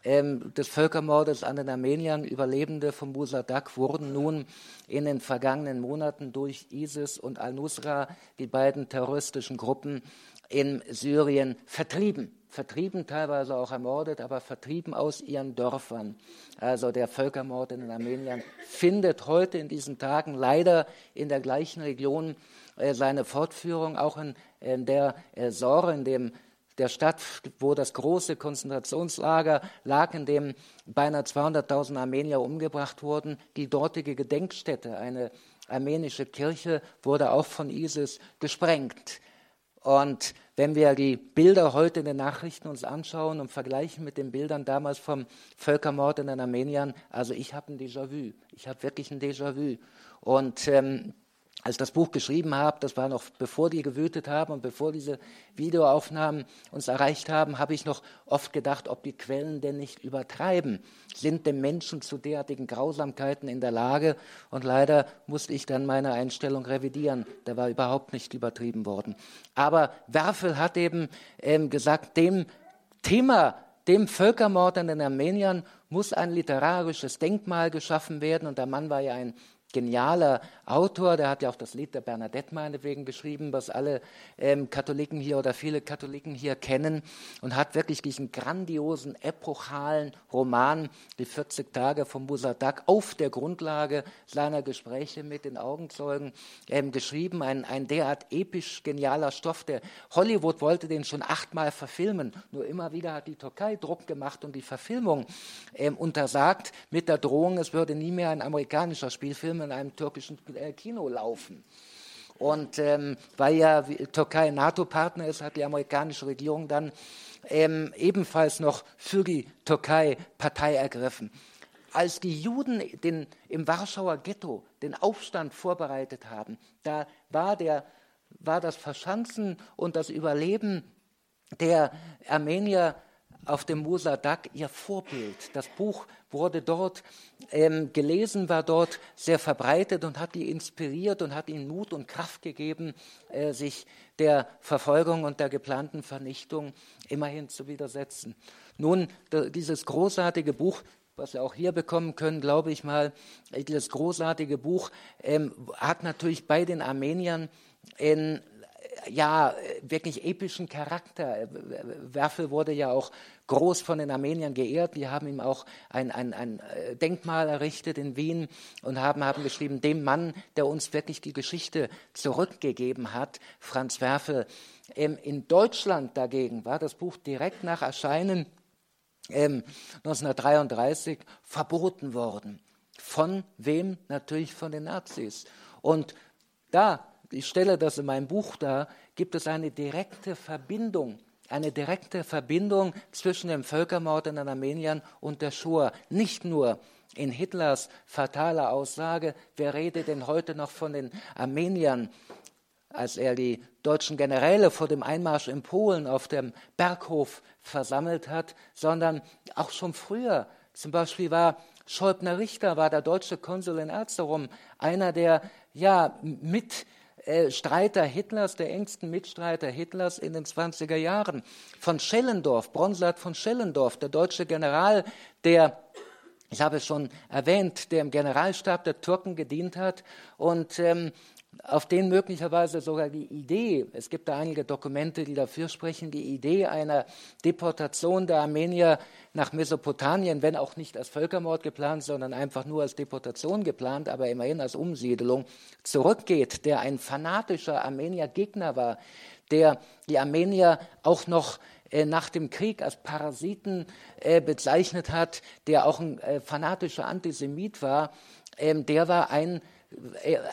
ähm, des Völkermordes an den Armeniern, Überlebende von Musadak, wurden nun in den vergangenen Monaten durch ISIS und Al-Nusra, die beiden terroristischen Gruppen in Syrien, vertrieben. Vertrieben, teilweise auch ermordet, aber vertrieben aus ihren Dörfern. Also der Völkermord in den Armeniern findet heute in diesen Tagen leider in der gleichen Region äh, seine Fortführung, auch in, in der äh, Sore, in dem der Stadt, wo das große Konzentrationslager lag, in dem beinahe 200.000 Armenier umgebracht wurden. Die dortige Gedenkstätte, eine armenische Kirche, wurde auch von ISIS gesprengt. Und wenn wir die Bilder heute in den Nachrichten uns anschauen und vergleichen mit den Bildern damals vom Völkermord in den Armeniern, also ich habe ein Déjà-vu. Ich habe wirklich ein Déjà-vu. Und ähm, als ich das Buch geschrieben habe, das war noch bevor die gewütet haben und bevor diese Videoaufnahmen uns erreicht haben, habe ich noch oft gedacht, ob die Quellen denn nicht übertreiben. Sind denn Menschen zu derartigen Grausamkeiten in der Lage? Und leider musste ich dann meine Einstellung revidieren. Da war überhaupt nicht übertrieben worden. Aber Werfel hat eben ähm, gesagt, dem Thema dem Völkermord an den Armeniern muss ein literarisches Denkmal geschaffen werden. Und der Mann war ja ein genialer Autor, der hat ja auch das Lied der Bernadette meinetwegen geschrieben, was alle ähm, Katholiken hier oder viele Katholiken hier kennen und hat wirklich diesen grandiosen, epochalen Roman, die 40 Tage vom Musadak, auf der Grundlage seiner Gespräche mit den Augenzeugen ähm, geschrieben. Ein, ein derart episch genialer Stoff, der Hollywood wollte den schon achtmal verfilmen, nur immer wieder hat die Türkei Druck gemacht und die Verfilmung ähm, untersagt mit der Drohung, es würde nie mehr ein amerikanischer Spielfilm in einem türkischen äh, Kino laufen. Und ähm, weil ja Türkei NATO-Partner ist, hat die amerikanische Regierung dann ähm, ebenfalls noch für die Türkei Partei ergriffen. Als die Juden den, im Warschauer Ghetto den Aufstand vorbereitet haben, da war, der, war das Verschanzen und das Überleben der Armenier auf dem Musadak ihr Vorbild. Das Buch wurde dort ähm, gelesen, war dort sehr verbreitet und hat die inspiriert und hat ihnen Mut und Kraft gegeben, äh, sich der Verfolgung und der geplanten Vernichtung immerhin zu widersetzen. Nun, dieses großartige Buch, was wir auch hier bekommen können, glaube ich mal, äh, dieses großartige Buch ähm, hat natürlich bei den Armeniern in ja, wirklich epischen Charakter. Werfel wurde ja auch groß von den Armeniern geehrt. Die haben ihm auch ein, ein, ein äh, Denkmal errichtet in Wien und haben, haben geschrieben, dem Mann, der uns wirklich die Geschichte zurückgegeben hat, Franz Werfel. Ähm, in Deutschland dagegen war das Buch direkt nach Erscheinen ähm, 1933 verboten worden. Von wem? Natürlich von den Nazis. Und da, ich stelle das in meinem Buch dar, gibt es eine direkte Verbindung eine direkte Verbindung zwischen dem Völkermord an den Armeniern und der Shoah. Nicht nur in Hitlers fataler Aussage, wer redet denn heute noch von den Armeniern, als er die deutschen Generäle vor dem Einmarsch in Polen auf dem Berghof versammelt hat, sondern auch schon früher. Zum Beispiel war Scholbner Richter, war der deutsche Konsul in Erzurum, einer der ja mit äh, Streiter Hitlers, der engsten Mitstreiter Hitlers in den 20er Jahren. Von Schellendorf, Bronslat von Schellendorf, der deutsche General, der ich habe es schon erwähnt, der im Generalstab der Türken gedient hat und ähm, auf den möglicherweise sogar die Idee, es gibt da einige Dokumente, die dafür sprechen, die Idee einer Deportation der Armenier nach Mesopotamien, wenn auch nicht als Völkermord geplant, sondern einfach nur als Deportation geplant, aber immerhin als Umsiedelung, zurückgeht, der ein fanatischer Armenier-Gegner war, der die Armenier auch noch äh, nach dem Krieg als Parasiten äh, bezeichnet hat, der auch ein äh, fanatischer Antisemit war, ähm, der war ein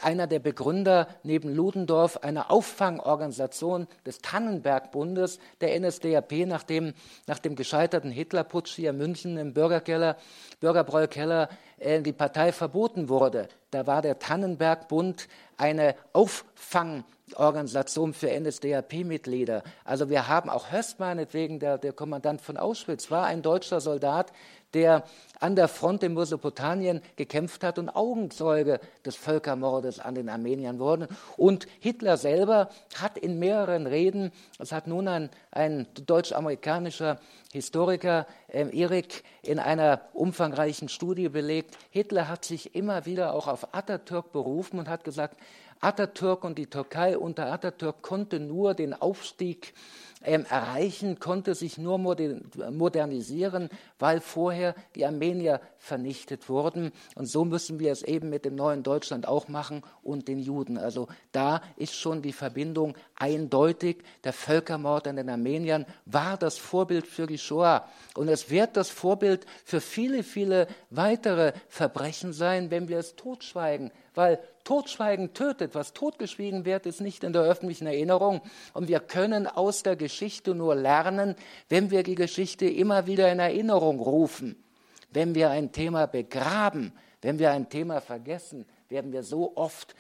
einer der Begründer neben Ludendorff einer Auffangorganisation des Tannenbergbundes der NSDAP nach dem, nach dem gescheiterten Hitlerputsch hier in München im Bürgerkeller, Bürgerbräukeller äh, die Partei verboten wurde. Da war der Tannenbergbund eine Auffangorganisation für NSDAP-Mitglieder. Also wir haben auch Höst meinetwegen, der, der Kommandant von Auschwitz, war ein deutscher Soldat, der an der Front in Mesopotamien gekämpft hat und Augenzeuge des Völkermordes an den Armeniern wurde. Und Hitler selber hat in mehreren Reden, das hat nun ein, ein deutsch-amerikanischer Historiker äh, Erik in einer umfangreichen Studie belegt, Hitler hat sich immer wieder auch auf Atatürk berufen und hat gesagt, Atatürk und die Türkei unter Atatürk konnte nur den Aufstieg erreichen, konnte sich nur modernisieren, weil vorher die Armenier vernichtet wurden. Und so müssen wir es eben mit dem neuen Deutschland auch machen und den Juden. Also da ist schon die Verbindung eindeutig. Der Völkermord an den Armeniern war das Vorbild für die Shoah. Und es wird das Vorbild für viele, viele weitere Verbrechen sein, wenn wir es totschweigen. Weil Totschweigen tötet. Was totgeschwiegen wird, ist nicht in der öffentlichen Erinnerung. Und wir können aus der Geschichte nur lernen, wenn wir die Geschichte immer wieder in Erinnerung rufen. Wenn wir ein Thema begraben, wenn wir ein Thema vergessen, werden wir so oft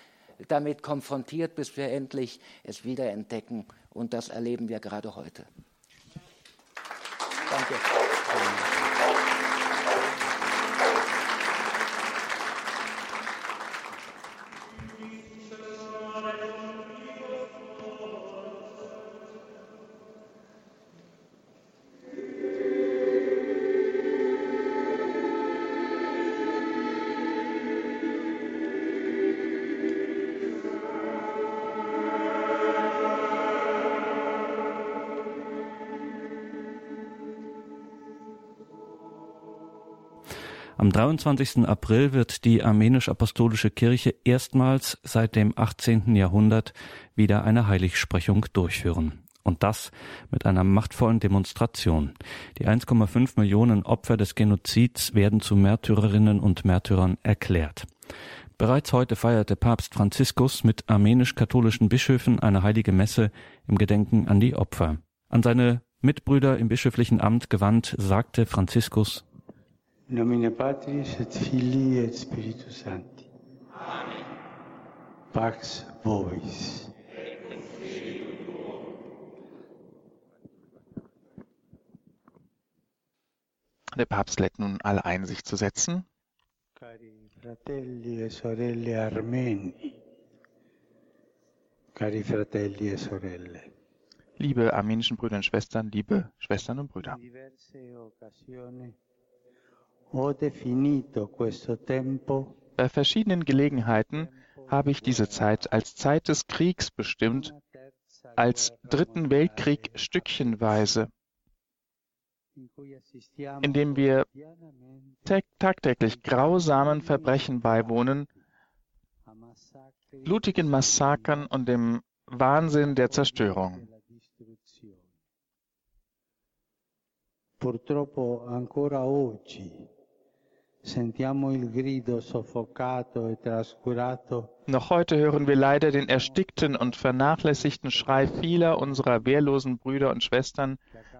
damit konfrontiert, bis wir endlich es wieder entdecken. Und das erleben wir gerade heute. Danke. Am 23. April wird die armenisch-apostolische Kirche erstmals seit dem 18. Jahrhundert wieder eine Heiligsprechung durchführen. Und das mit einer machtvollen Demonstration. Die 1,5 Millionen Opfer des Genozids werden zu Märtyrerinnen und Märtyrern erklärt. Bereits heute feierte Papst Franziskus mit armenisch-katholischen Bischöfen eine heilige Messe im Gedenken an die Opfer. An seine Mitbrüder im bischöflichen Amt gewandt, sagte Franziskus Nomine Patris et Filii et Spiritus Sancti. Amen. Pax vobis. Der Papst lädt nun alle ein, sich zu setzen. Cari fratelli e sorelle armeni. Cari fratelli e sorelle. Liebe armenischen Brüder und Schwestern, liebe Schwestern und Brüder. Bei verschiedenen Gelegenheiten habe ich diese Zeit als Zeit des Kriegs bestimmt als Dritten Weltkrieg stückchenweise, indem wir tagtäglich grausamen Verbrechen beiwohnen, blutigen Massakern und dem Wahnsinn der Zerstörung. Purtroppo ancora oggi Noch heute hören wir leider den erstickten und vernachlässigten Schrei vieler unserer wehrlosen Brüder und Schwestern,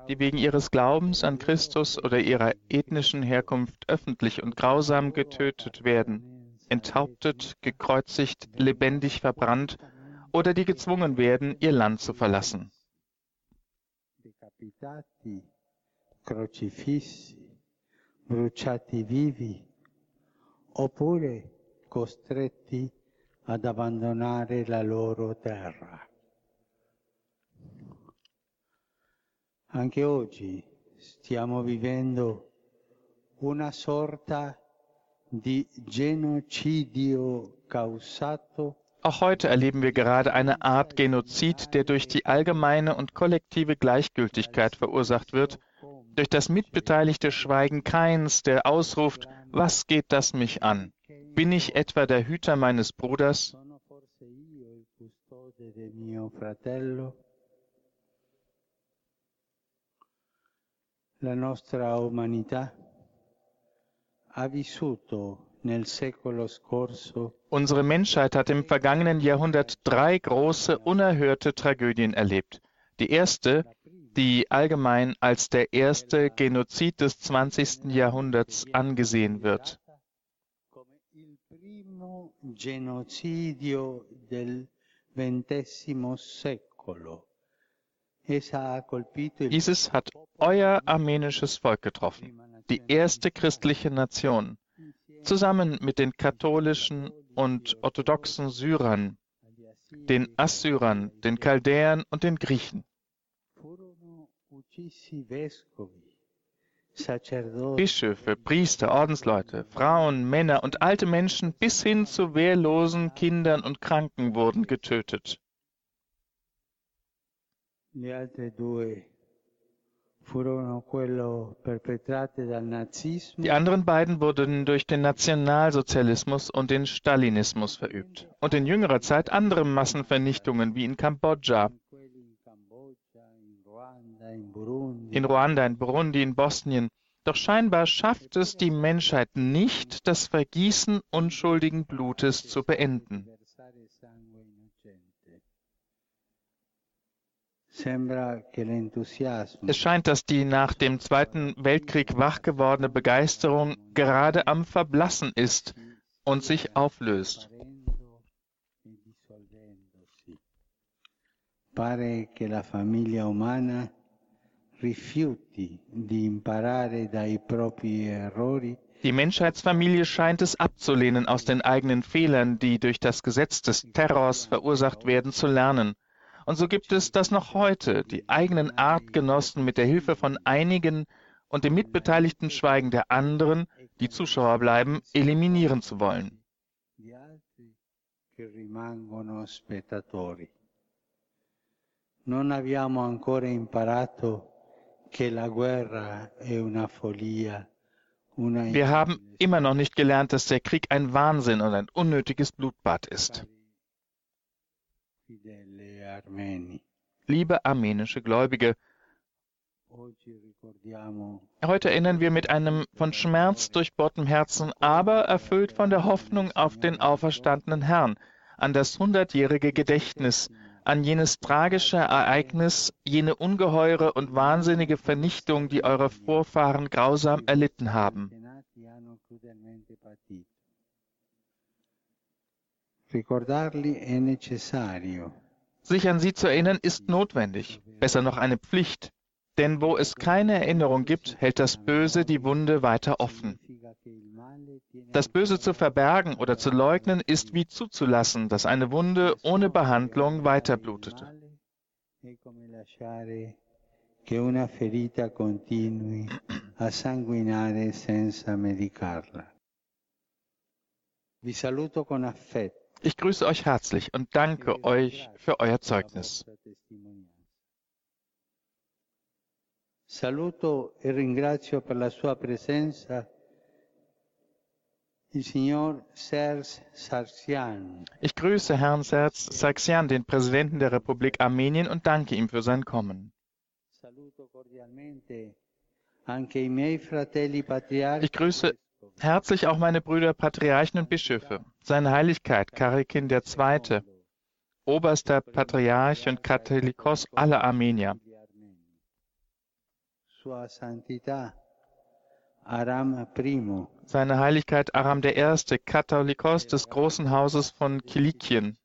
die wegen ihres Glaubens an Christus oder ihrer ethnischen Herkunft öffentlich und grausam getötet werden, enthauptet, gekreuzigt, lebendig verbrannt oder die gezwungen werden, ihr Land zu verlassen. crocifissi, bruciati vivi, oppure costretti ad abbandonare la loro terra. Anche oggi stiamo vivendo una sorta di genocidio causato Auch heute erleben wir gerade eine Art Genozid, der durch die allgemeine und kollektive Gleichgültigkeit verursacht wird, durch das mitbeteiligte Schweigen Keins, der ausruft, was geht das mich an? Bin ich etwa der Hüter meines Bruders? La nostra umanità ha vissuto Unsere Menschheit hat im vergangenen Jahrhundert drei große, unerhörte Tragödien erlebt. Die erste, die allgemein als der erste Genozid des 20. Jahrhunderts angesehen wird. Dieses hat euer armenisches Volk getroffen, die erste christliche Nation, zusammen mit den katholischen und orthodoxen Syrern, den Assyrern, den Chaldäern und den Griechen. Bischöfe, Priester, Ordensleute, Frauen, Männer und alte Menschen bis hin zu wehrlosen Kindern und Kranken wurden getötet. Die anderen beiden wurden durch den Nationalsozialismus und den Stalinismus verübt und in jüngerer Zeit andere Massenvernichtungen wie in Kambodscha, quelli in Cambogia, in Ruanda, in Ruanda, in Burundi, in Bosnien. Doch scheinbar schafft es die Menschheit nicht, das Vergießen unschuldigen Blutes zu beenden. Es scheint, dass die nach dem Zweiten Weltkrieg wach gewordene Begeisterung gerade am Verblassen ist und sich auflöst. Pare che la famiglia umana Die Menschheitsfamilie scheint es abzulehnen, aus den eigenen Fehlern, die durch das Gesetz des Terrors verursacht werden, zu lernen. Und so gibt es das noch heute, die eigenen Artgenossen mit der Hilfe von einigen und dem mitbeteiligten Schweigen der anderen, die Zuschauer bleiben, eliminieren zu wollen. Non abbiamo ancora imparato Wir haben immer noch nicht gelernt, dass der Krieg ein Wahnsinn und ein unnötiges Blutbad ist. Liebe armenische Gläubige, Heute erinnern wir mit einem von Schmerz durchbohrtem Herzen, aber erfüllt von der Hoffnung auf den auferstandenen Herrn, an das hundertjährige Gedächtnis, an jenes tragische Ereignis, jene ungeheure und wahnsinnige Vernichtung, die eure Vorfahren grausam erlitten haben. Sich an sie zu erinnern ist notwendig, besser noch eine Pflicht, denn wo es keine Erinnerung gibt, hält das Böse die Wunde weiter offen. Das Böse zu verbergen oder zu leugnen ist wie zuzulassen, dass eine Wunde ohne Behandlung weiter affetto. Ich grüße euch herzlich und danke euch für euer Zeugnis. Saluto e ringrazio per la sua presenza il signor Serge Sarsian. Ich grüße Herrn Serge Sargsyan, den Präsidenten der Republik Armenien, und danke ihm für sein Kommen. Saluto cordialmente anche i miei fratelli patriarchi. Ich grüße herzlich auch meine Brüder Patriarchen und Bischöfe, seine Heiligkeit Karikin II., oberster Patriarch und Katholikos aller Armenier, Sua Santità Aram I, seine Heiligkeit Aram I., Katholikos des großen Hauses von Kilikien,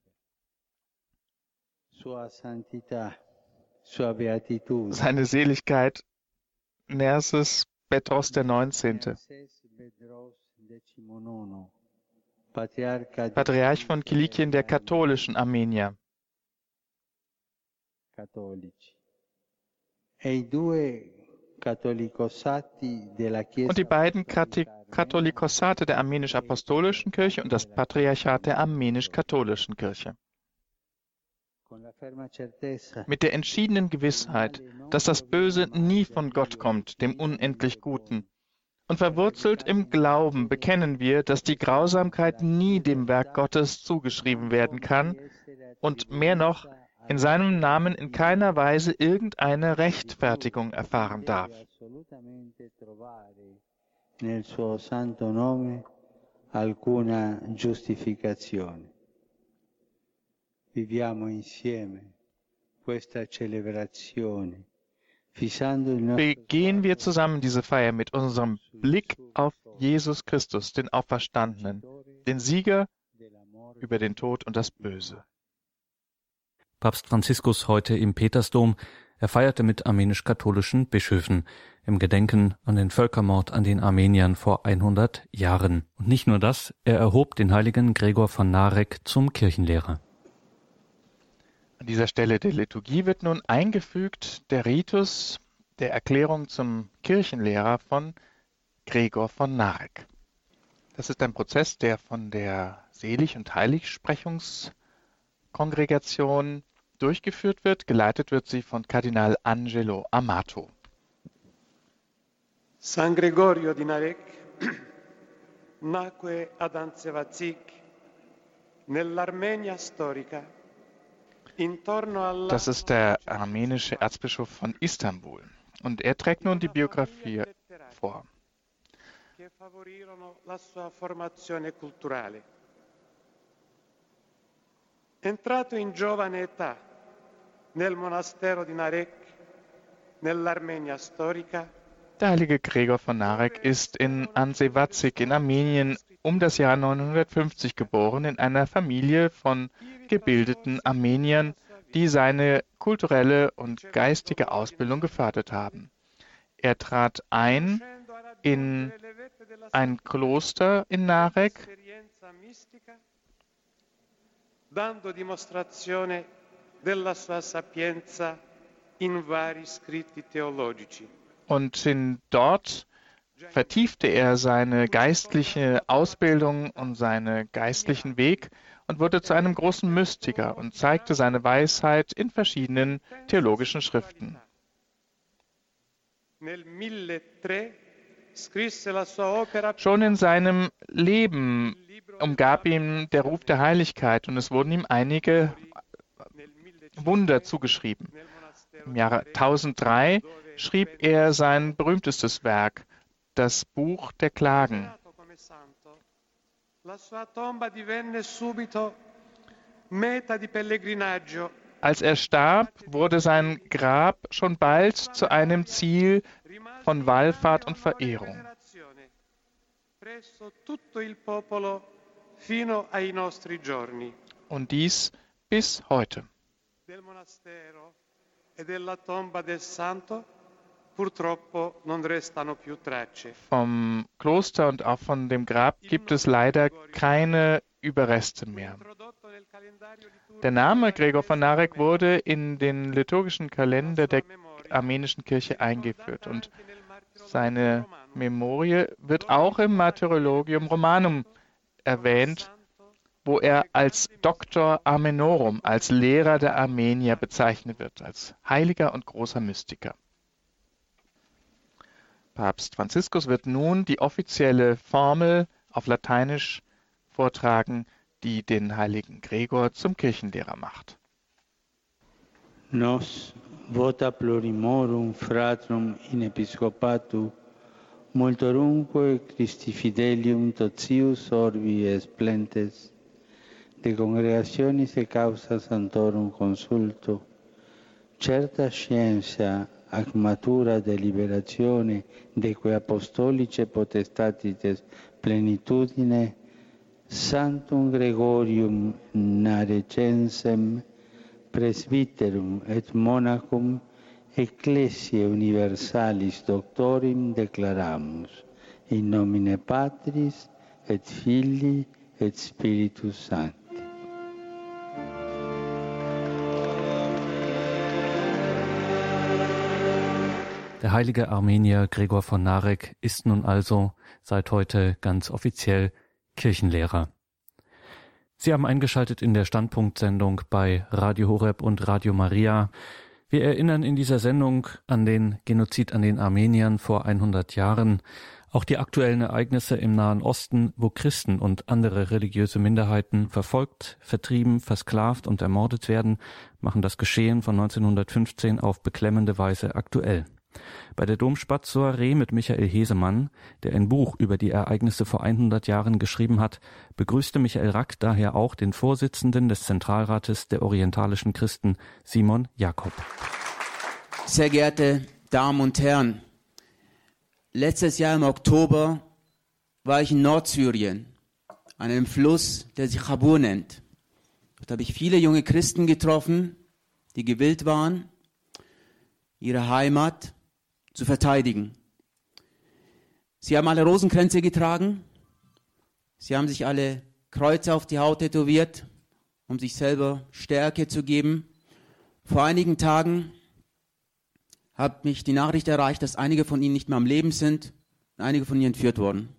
seine Seligkeit Nerses Petros XIX., Patriarch von Kilikien der katholischen Armenier. cattolici. E i due Und die beiden Katholikosate der armenisch-apostolischen Kirche und das Patriarchat der armenisch-katholischen Kirche. Mit der entschiedenen Gewissheit, dass das Böse nie von Gott kommt, dem unendlich Guten. Und verwurzelt im Glauben bekennen wir, dass die Grausamkeit nie dem Werk Gottes zugeschrieben werden kann und mehr noch in seinem Namen in keiner Weise irgendeine Rechtfertigung erfahren darf. assolutamente trovare nel suo santo nome alcuna giustificazione. Viviamo insieme questa celebrazione, fissando il nostro Begehen wir zusammen diese Feier mit unserem Blick auf Jesus Christus, den Auferstandenen, den Sieger über den Tod und das Böse. Papst Franziskus heute im Petersdom. Er feierte mit armenisch-katholischen Bischöfen im Gedenken an den Völkermord an den Armeniern vor 100 Jahren. Und nicht nur das, er erhob den heiligen Gregor von Narek zum Kirchenlehrer. An dieser Stelle der Liturgie wird nun eingefügt der Ritus der Erklärung zum Kirchenlehrer von Gregor von Narek. Das ist ein Prozess, der von der Selig- und Heiligsprechungskongregation durchgeführt wird. Geleitet wird sie von Kardinal Angelo Amato. San Gregorio di Narek [CLEARS THROAT] nacque ad Anzevazik nell'Armenia storica Das ist der armenische Erzbischof von Istanbul. Und er trägt nun die Biografie vor. che favorirono la sua formazione culturale. Entrato in giovane età nel monastero di Narek, nell'Armenia storica, Der heilige Gregor von Narek ist in Ansevazik in Armenien um das Jahr 950 geboren in einer Familie von gebildeten Armeniern, die seine kulturelle und geistige Ausbildung gefördert haben. Er trat ein in ein Kloster in Narek, dando dimostrazione della sua sapienza in vari scritti teologici. und in dort vertiefte er seine geistliche Ausbildung und seinen geistlichen Weg und wurde zu einem großen Mystiker und zeigte seine Weisheit in verschiedenen theologischen Schriften. Nel 1003 scrisse la sua opera Schon in seinem Leben umgab ihm der Ruf der Heiligkeit und es wurden ihm einige nel 1500 Wunder zugeschrieben. Im Jahre 1003 schrieb er sein berühmtestes Werk, das Buch der Klagen. Als er starb, wurde sein Grab schon bald zu einem Ziel von Wallfahrt und Verehrung. presso tutto il popolo fino ai nostri giorni. Und dies bis heute. Del monastero e della tomba del santo purtroppo non restano più tracce. Vom Kloster und auch von dem Grab gibt es leider keine Überreste mehr. Der Name Gregor von Narek wurde in den liturgischen Kalender der armenischen Kirche eingeführt und seine Memorie wird auch im Martyrologium Romanum erwähnt, wo er als Doktor Amenorum, als Lehrer der Armenier bezeichnet wird, als heiliger und großer Mystiker. Papst Franziskus wird nun die offizielle Formel auf Lateinisch vortragen, die den heiligen Gregor zum Kirchenlehrer macht. Nos vota plurimorum fratrum in episcopatu multorumque Christi fidelium totius orbi et splentes de congregationis e causa santorum consulto certa scienza ac matura deliberazione de que apostolice potestatites plenitudine Sanctum Gregorium Narecensem presbyterum et monachum ecclesiae universalis doctorim declaramus in nomine Patris et Filii et Spiritus Sancti. Der heilige Armenier Gregor von Narek ist nun also seit heute ganz offiziell Kirchenlehrer. Sie haben eingeschaltet in der Standpunktsendung bei Radio Horeb und Radio Maria. Wir erinnern in dieser Sendung an den Genozid an den Armeniern vor 100 Jahren, auch die aktuellen Ereignisse im Nahen Osten, wo Christen und andere religiöse Minderheiten verfolgt, vertrieben, versklavt und ermordet werden, machen das Geschehen von 1915 auf beklemmende Weise aktuell. Bei der Domspatz-Soiree mit Michael Hesemann, der ein Buch über die Ereignisse vor 100 Jahren geschrieben hat, begrüßte Michael Rack daher auch den Vorsitzenden des Zentralrates der orientalischen Christen, Simon Jakob. Sehr geehrte Damen und Herren, letztes Jahr im Oktober war ich in Nordsyrien, an einem Fluss, der sich Chabur nennt. Dort habe ich viele junge Christen getroffen, die gewillt waren, ihre Heimat zu verteidigen. Sie haben alle Rosenkränze getragen. Sie haben sich alle Kreuze auf die Haut tätowiert, um sich selber Stärke zu geben. Vor einigen Tagen hat mich die Nachricht erreicht, dass einige von ihnen nicht mehr am Leben sind und einige von ihnen entführt wurden.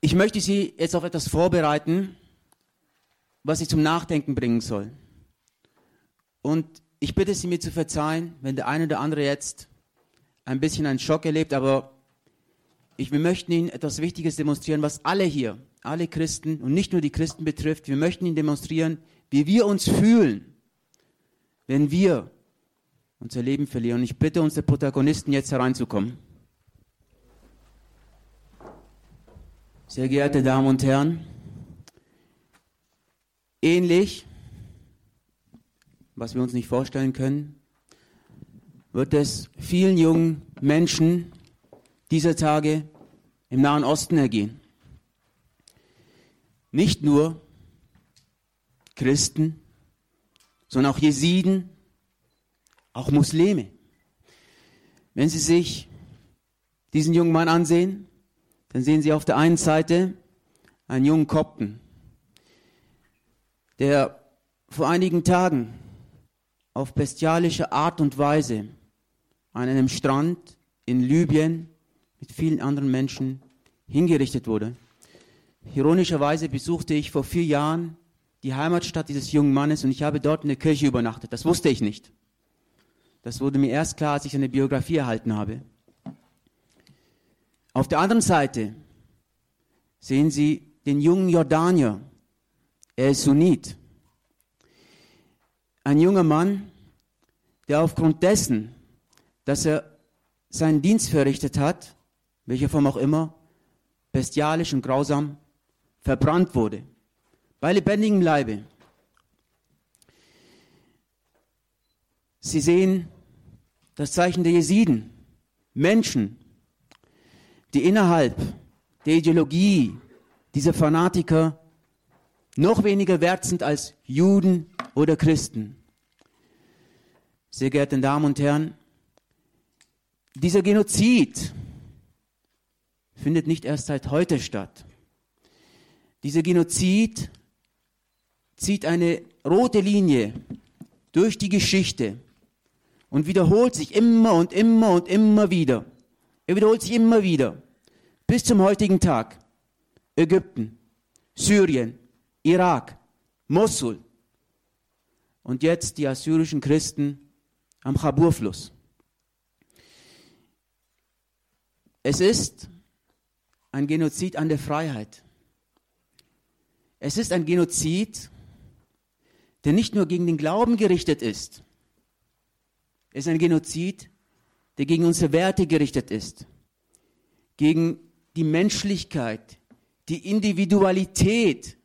Ich möchte Sie jetzt auf etwas vorbereiten, was Sie zum Nachdenken bringen soll. Und ich bitte Sie mir zu verzeihen, wenn der eine oder andere jetzt ein bisschen einen Schock erlebt, aber ich, wir möchten Ihnen etwas Wichtiges demonstrieren, was alle hier, alle Christen und nicht nur die Christen betrifft. Wir möchten Ihnen demonstrieren, wie wir uns fühlen, wenn wir unser Leben verlieren. Und ich bitte unsere Protagonisten jetzt hereinzukommen. Sehr geehrte Damen und Herren, ähnlich was wir uns nicht vorstellen können, wird es vielen jungen Menschen dieser Tage im Nahen Osten ergehen. Nicht nur Christen, sondern auch Jesiden, auch Muslime. Wenn Sie sich diesen jungen Mann ansehen, dann sehen Sie auf der einen Seite einen jungen Kopten, der vor einigen Tagen auf bestialische Art und Weise an einem Strand in Libyen mit vielen anderen Menschen hingerichtet wurde. Ironischerweise besuchte ich vor vier Jahren die Heimatstadt dieses jungen Mannes und ich habe dort in der Kirche übernachtet. Das wusste ich nicht. Das wurde mir erst klar, als ich eine Biografie erhalten habe. Auf der anderen Seite sehen Sie den jungen Jordanier. Er ist Sunnit ein junger Mann, der aufgrund dessen, dass er seinen Dienst verrichtet hat, welcher Form auch immer, bestialisch und grausam verbrannt wurde. Bei lebendigem Leibe. Sie sehen das Zeichen der Jesiden, Menschen, die innerhalb der Ideologie dieser Fanatiker noch weniger wert sind als Juden oder Christen. Sehr geehrte Damen und Herren, dieser Genozid findet nicht erst seit heute statt. Dieser Genozid zieht eine rote Linie durch die Geschichte und wiederholt sich immer und immer und immer wieder. Er wiederholt sich immer wieder bis zum heutigen Tag. Ägypten, Syrien, Irak, Mosul und jetzt die assyrischen Christen am Chabur-Fluss. Es ist ein Genozid an der Freiheit. Es ist ein Genozid, der nicht nur gegen den Glauben gerichtet ist. Es ist ein Genozid, der gegen unsere Werte gerichtet ist, gegen die Menschlichkeit, die Individualität,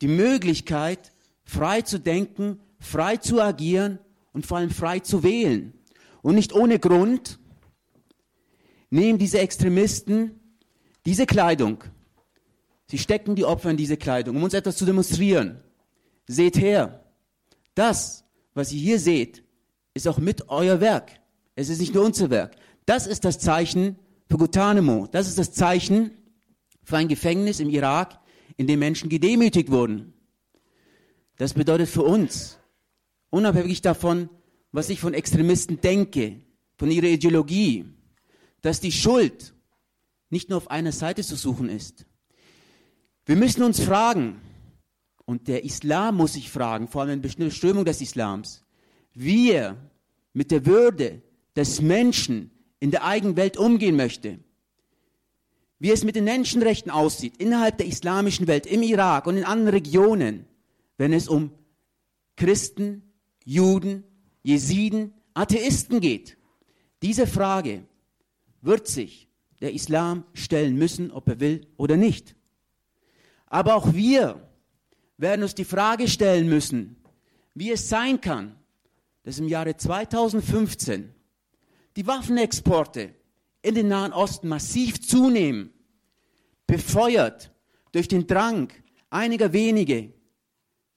die Möglichkeit, frei zu denken, frei zu agieren und vor allem frei zu wählen. Und nicht ohne Grund nehmen diese Extremisten diese Kleidung. Sie stecken die Opfer in diese Kleidung, um uns etwas zu demonstrieren. Seht her, das, was ihr hier seht, ist auch mit euer Werk. Es ist nicht nur unser Werk. Das ist das Zeichen für Guantanamo. Das ist das Zeichen für ein Gefängnis im Irak, in dem Menschen gedemütigt wurden. Das bedeutet für uns, unabhängig davon, was ich von Extremisten denke, von ihrer Ideologie, dass die Schuld nicht nur auf einer Seite zu suchen ist. Wir müssen uns fragen, und der Islam muss sich fragen, vor allem eine bestimmte Strömung des Islams, wie er mit der Würde des Menschen in der eigenen Welt umgehen möchte. Wie es mit den Menschenrechten aussieht innerhalb der islamischen Welt, im Irak und in anderen Regionen, wenn es um Christen, Juden, Jesiden, Atheisten geht. Diese Frage wird sich der Islam stellen müssen, ob er will oder nicht. Aber auch wir werden uns die Frage stellen müssen, wie es sein kann, dass im Jahre 2015 die Waffenexporte in den Nahen Osten massiv zunehmen, befeuert durch den Drang einiger wenige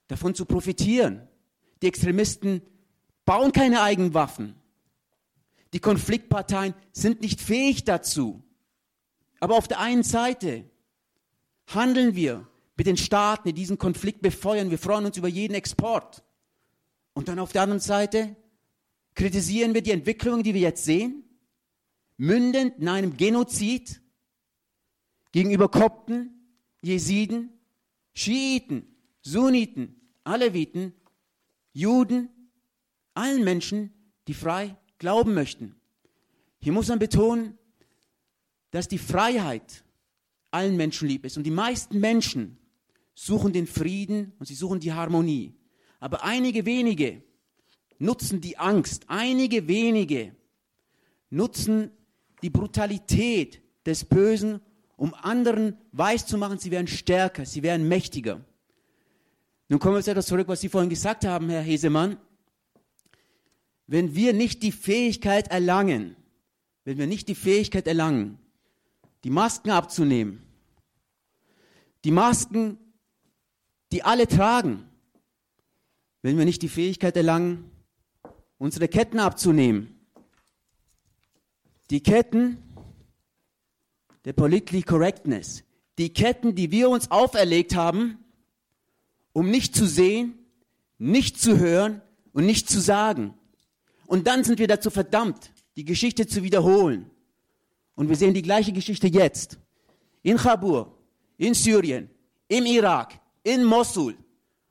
davon zu profitieren. Die Extremisten bauen keine eigenen Waffen. Die Konfliktparteien sind nicht fähig dazu. Aber auf der einen Seite handeln wir mit den Staaten, die diesen Konflikt befeuern. Wir freuen uns über jeden Export. Und dann auf der anderen Seite kritisieren wir die Entwicklung, die wir jetzt sehen, mündend in einem Genozid gegenüber Kopten, Jesiden, Schiiten, Sunniten, Aleviten, Juden, allen Menschen, die frei glauben möchten. Hier muss man betonen, dass die Freiheit allen Menschen lieb ist. Und die meisten Menschen suchen den Frieden und sie suchen die Harmonie. Aber einige wenige nutzen die Angst, einige wenige nutzen die Brutalität des Bösen, um anderen weiszumachen, sie wären stärker, sie wären mächtiger. Nun kommen wir zu etwas zurück, was Sie vorhin gesagt haben, Herr Hesemann. Wenn wir nicht die Fähigkeit erlangen, wenn wir nicht die Fähigkeit erlangen, die Masken abzunehmen. Die Masken, die alle tragen, wenn wir nicht die Fähigkeit erlangen, unsere Ketten abzunehmen. Die Ketten der Politically Correctness, die Ketten, die wir uns auferlegt haben, um nicht zu sehen, nicht zu hören und nicht zu sagen. Und dann sind wir dazu verdammt, die Geschichte zu wiederholen. Und wir sehen die gleiche Geschichte jetzt. In Chabur, in Syrien, im Irak, in Mosul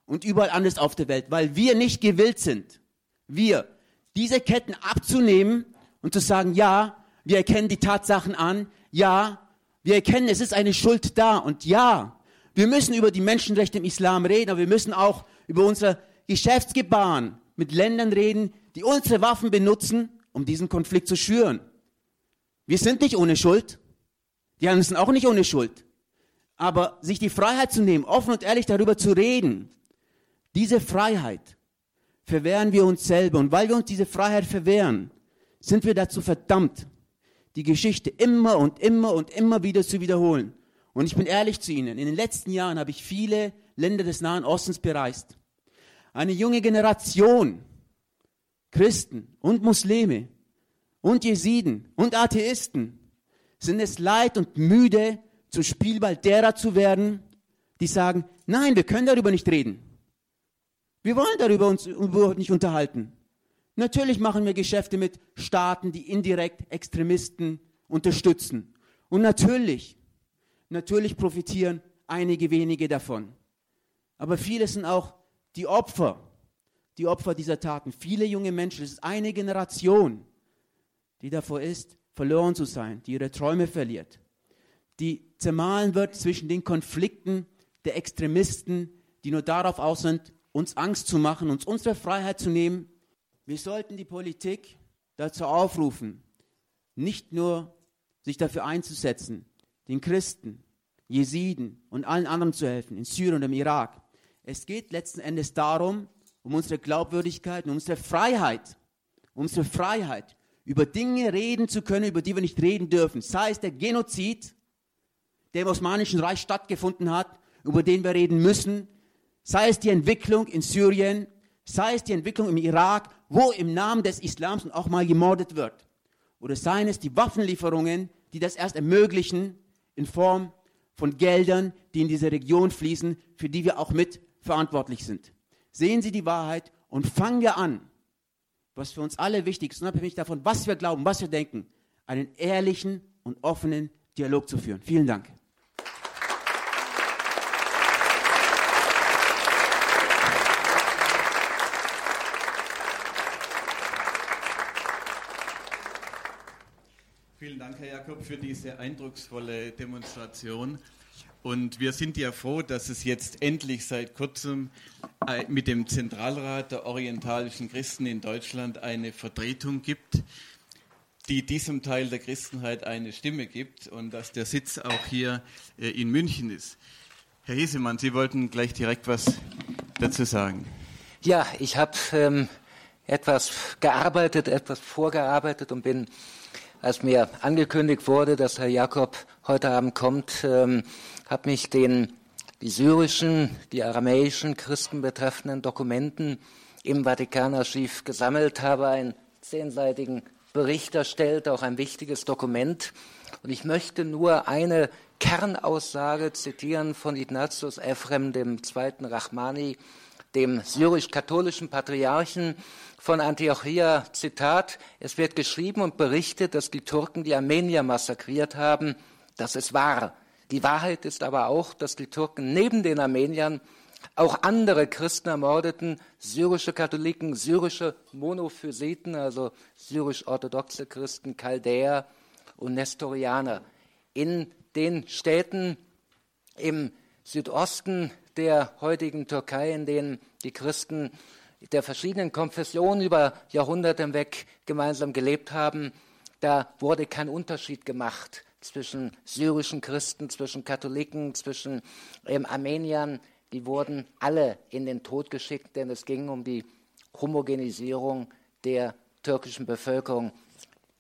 und überall anders auf der Welt, weil wir nicht gewillt sind, wir diese Ketten abzunehmen und zu sagen, ja, wir erkennen die Tatsachen an, ja, wir erkennen, es ist eine Schuld da und ja, wir müssen über die Menschenrechte im Islam reden, aber wir müssen auch über unser Geschäftsgebaren mit Ländern reden, die unsere Waffen benutzen, um diesen Konflikt zu schüren. Wir sind nicht ohne Schuld. Die anderen sind auch nicht ohne Schuld. Aber sich die Freiheit zu nehmen, offen und ehrlich darüber zu reden, diese Freiheit verwehren wir uns selber. Und weil wir uns diese Freiheit verwehren, sind wir dazu verdammt, die Geschichte immer und immer und immer wieder zu wiederholen. Und ich bin ehrlich zu Ihnen, in den letzten Jahren habe ich viele Länder des Nahen Ostens bereist. Eine junge Generation, Christen und Muslime, und Jesiden und Atheisten sind es leid und müde, zu Spielball derer zu werden, die sagen, nein, wir können darüber nicht reden. Wir wollen darüber uns überhaupt nicht unterhalten. Natürlich machen wir Geschäfte mit Staaten, die indirekt Extremisten unterstützen. Und natürlich, natürlich profitieren einige wenige davon. Aber viele sind auch die Opfer, die Opfer dieser Taten. Viele junge Menschen, es ist eine Generation, die davor ist, verloren zu sein, die ihre Träume verliert, die zermahlen wird zwischen den Konflikten der Extremisten, die nur darauf aus sind, uns Angst zu machen, uns unsere Freiheit zu nehmen. Wir sollten die Politik dazu aufrufen, nicht nur sich dafür einzusetzen, den Christen, Jesiden und allen anderen zu helfen, in Syrien und im Irak. Es geht letzten Endes darum, um unsere Glaubwürdigkeit und unsere Freiheit, unsere Freiheit, über Dinge reden zu können, über die wir nicht reden dürfen. Sei es der Genozid, der im Osmanischen Reich stattgefunden hat, über den wir reden müssen, sei es die Entwicklung in Syrien, sei es die Entwicklung im Irak, wo im Namen des Islams auch mal gemordet wird. Oder seien es die Waffenlieferungen, die das erst ermöglichen in Form von Geldern, die in diese Region fließen, für die wir auch mit verantwortlich sind. Sehen Sie die Wahrheit und fangen wir an, was für uns alle wichtig ist, unabhängig davon, was wir glauben, was wir denken, einen ehrlichen und offenen Dialog zu führen. Vielen Dank. Vielen Dank, Herr Jakob, für diese eindrucksvolle Demonstration. Und wir sind ja froh, dass es jetzt endlich seit kurzem äh, mit dem Zentralrat der orientalischen Christen in Deutschland eine Vertretung gibt, die diesem Teil der Christenheit eine Stimme gibt und dass der Sitz auch hier äh, in München ist. Herr Hesemann, Sie wollten gleich direkt was dazu sagen. Ja, ich habe ähm, etwas gearbeitet, etwas vorgearbeitet und bin als mir angekündigt wurde, dass Herr Jakob heute Abend kommt, ähm, habe mich den die syrischen, die aramäischen Christen betreffenden Dokumenten im Vatikanarchiv gesammelt, habe einen zehnseitigen Bericht erstellt, auch ein wichtiges Dokument. Und ich möchte nur eine Kernaussage zitieren von Ignatius Ephrem, dem zweiten Rachmani, dem syrisch-katholischen Patriarchen, von Antiochia, Zitat, es wird geschrieben und berichtet, dass die Türken die Armenier massakriert haben. Das ist wahr. Die Wahrheit ist aber auch, dass die Türken neben den Armeniern auch andere Christen ermordeten, syrische Katholiken, syrische Monophysiten, also syrisch-orthodoxe Christen, Chaldäer und Nestorianer. In den Städten im Südosten der heutigen Türkei, in denen die Christen der verschiedenen Konfessionen über Jahrhunderte hinweg gemeinsam gelebt haben, da wurde kein Unterschied gemacht zwischen syrischen Christen, zwischen Katholiken, zwischen ähm, Armeniern. Die wurden alle in den Tod geschickt, denn es ging um die Homogenisierung der türkischen Bevölkerung.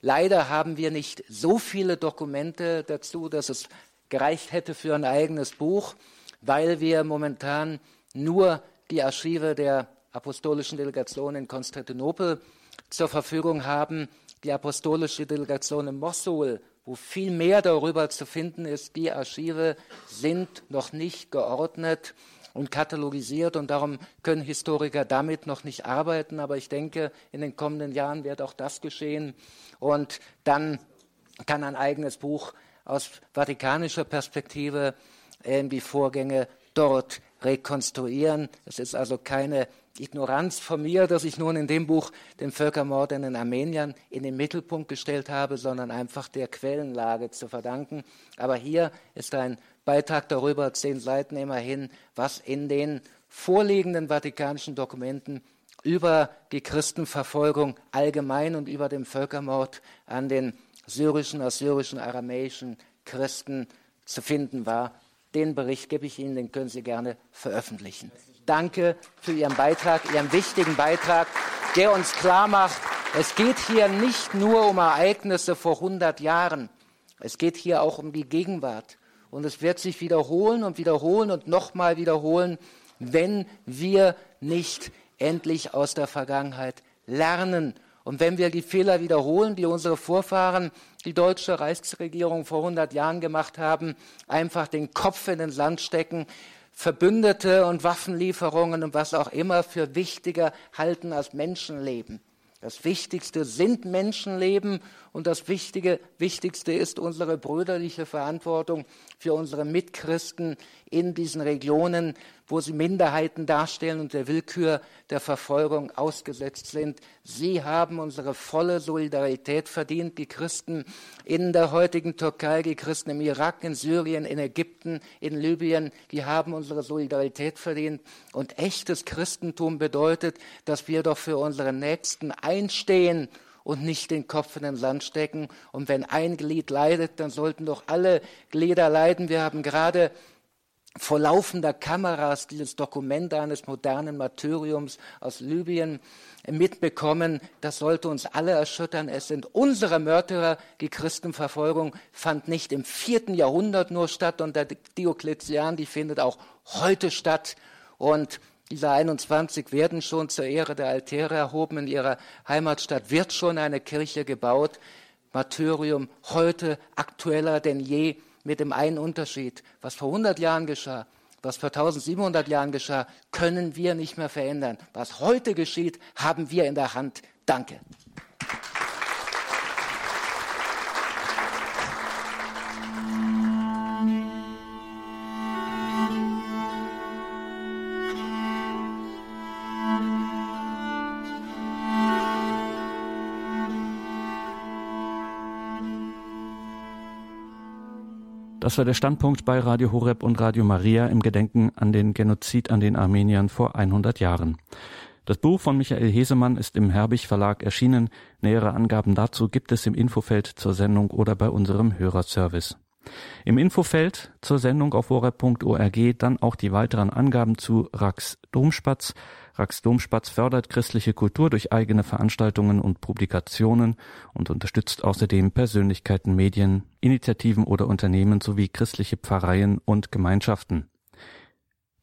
Leider haben wir nicht so viele Dokumente dazu, dass es gereicht hätte für ein eigenes Buch, weil wir momentan nur die Archive der apostolischen Delegation in Konstantinopel zur Verfügung haben, die apostolische Delegation in Mosul, wo viel mehr darüber zu finden ist. Die Archive sind noch nicht geordnet und katalogisiert und darum können Historiker damit noch nicht arbeiten. Aber ich denke, in den kommenden Jahren wird auch das geschehen und dann kann ein eigenes Buch aus vatikanischer Perspektive die Vorgänge dort rekonstruieren. Es ist also keine Ignoranz von mir, dass ich nun in dem Buch den Völkermord in den Armeniern in den Mittelpunkt gestellt habe, sondern einfach der Quellenlage zu verdanken. Aber hier ist ein Beitrag darüber, zehn Seiten immerhin, was in den vorliegenden vatikanischen Dokumenten über die Christenverfolgung allgemein und über den Völkermord an den syrischen, assyrischen, aramäischen Christen zu finden war. Den Bericht gebe ich Ihnen, den können Sie gerne veröffentlichen. Danke für Ihren Beitrag, Ihren wichtigen Beitrag, der uns klar macht, es geht hier nicht nur um Ereignisse vor 100 Jahren, es geht hier auch um die Gegenwart. Und es wird sich wiederholen und wiederholen und nochmal wiederholen, wenn wir nicht endlich aus der Vergangenheit lernen. Und wenn wir die Fehler wiederholen, die unsere Vorfahren, die deutsche Reichsregierung vor 100 Jahren gemacht haben, einfach den Kopf in den Sand stecken, Verbündete und Waffenlieferungen und was auch immer für wichtiger halten als Menschenleben. Das Wichtigste sind Menschenleben und das Wichtige, Wichtigste ist unsere brüderliche Verantwortung für unsere Mitchristen in diesen Regionen, wo sie Minderheiten darstellen und der Willkür der Verfolgung ausgesetzt sind. Sie haben unsere volle Solidarität verdient, die Christen in der heutigen Türkei, die Christen im Irak, in Syrien, in Ägypten, in Libyen, die haben unsere Solidarität verdient. Und echtes Christentum bedeutet, dass wir doch für unsere Nächsten einstehen und nicht den Kopf in den Sand stecken. Und wenn ein Glied leidet, dann sollten doch alle Glieder leiden. Wir haben gerade vor laufender Kameras dieses Dokument eines modernen Martyriums aus Libyen mitbekommen. Das sollte uns alle erschüttern. Es sind unsere Mörderer. Die Christenverfolgung fand nicht im vierten Jahrhundert nur statt und der Diokletian, die findet auch heute statt. Und diese 21 werden schon zur Ehre der Altäre erhoben. In ihrer Heimatstadt wird schon eine Kirche gebaut. Martyrium heute aktueller denn je mit dem einen Unterschied. Was vor 100 Jahren geschah, was vor 1700 Jahren geschah, können wir nicht mehr verändern. Was heute geschieht, haben wir in der Hand. Danke. Das war der Standpunkt bei Radio Horeb und Radio Maria im Gedenken an den Genozid an den Armeniern vor 100 Jahren. Das Buch von Michael Hesemann ist im Herbig Verlag erschienen. Nähere Angaben dazu gibt es im Infofeld zur Sendung oder bei unserem Hörerservice. Im Infofeld zur Sendung auf horeb.org dann auch die weiteren Angaben zu Rax Domspatz, Rax Domspatz fördert christliche Kultur durch eigene Veranstaltungen und Publikationen und unterstützt außerdem Persönlichkeiten, Medien, Initiativen oder Unternehmen sowie christliche Pfarreien und Gemeinschaften.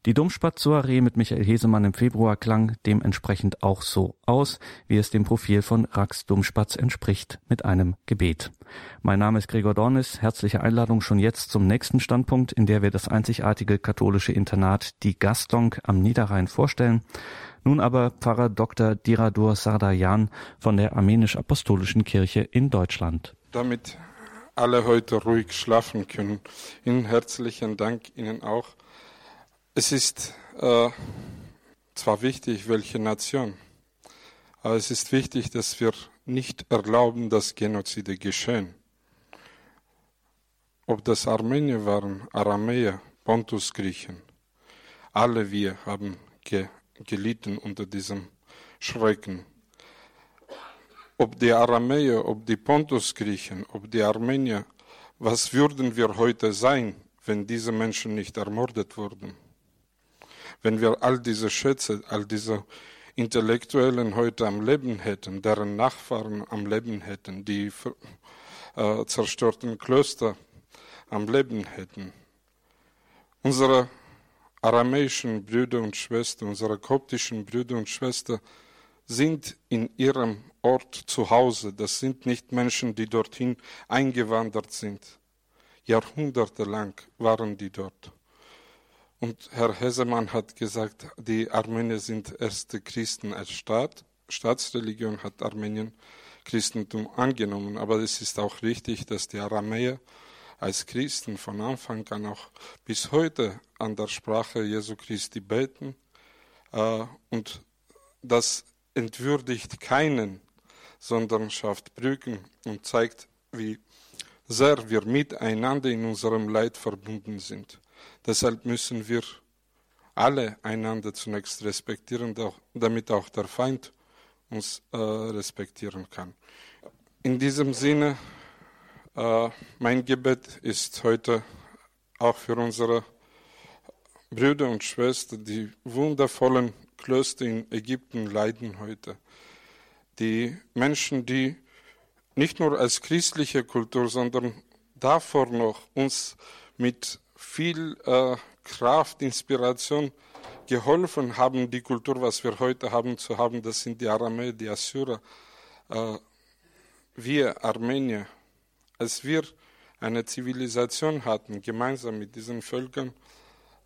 Die Domspatz-Soiree mit Michael Hesemann im Februar klang dementsprechend auch so aus, wie es dem Profil von Rax Domspatz entspricht, mit einem Gebet. Mein Name ist Gregor Dornis. Herzliche Einladung schon jetzt zum nächsten Standpunkt, in der wir das einzigartige katholische Internat Die Gastung am Niederrhein vorstellen. Nun aber Pfarrer Dr. Diradur Sardayan von der Armenisch-Apostolischen Kirche in Deutschland. Damit alle heute ruhig schlafen können. Ihnen herzlichen Dank, Ihnen auch. Es ist äh, zwar wichtig, welche Nation, aber es ist wichtig, dass wir nicht erlauben, dass Genozide geschehen. Ob das Armenier waren, Aramäer, Pontusgriechen, alle wir haben ge gelitten unter diesem Schrecken. Ob die Aramäer, ob die Pontusgriechen, ob die Armenier, was würden wir heute sein, wenn diese Menschen nicht ermordet wurden? Wenn wir all diese Schätze, all diese Intellektuellen heute am Leben hätten, deren Nachfahren am Leben hätten, die äh, zerstörten Klöster am Leben hätten. Unsere aramäischen Brüder und Schwestern, unsere koptischen Brüder und Schwestern sind in ihrem Ort zu Hause. Das sind nicht Menschen, die dorthin eingewandert sind. Jahrhundertelang waren die dort. Und Herr Hesemann hat gesagt, die Armenier sind erste Christen als Staat. Staatsreligion hat Armenien Christentum angenommen. Aber es ist auch richtig, dass die Aramäer als Christen von Anfang an auch bis heute an der Sprache Jesu Christi beten. Äh, und das entwürdigt keinen, sondern schafft Brücken und zeigt, wie sehr wir miteinander in unserem Leid verbunden sind. Deshalb müssen wir alle einander zunächst respektieren, damit auch der Feind uns äh, respektieren kann. In diesem Sinne äh, mein Gebet ist heute auch für unsere Brüder und Schwestern, die wundervollen Klöster in Ägypten leiden heute. Die Menschen, die nicht nur als christliche Kultur, sondern davor noch uns mit viel äh, Kraft, Inspiration geholfen haben, die Kultur, was wir heute haben, zu haben, das sind die Aramäer, die Assyrer. Äh, wir Armenier als wir eine Zivilisation hatten, gemeinsam mit diesen Völkern,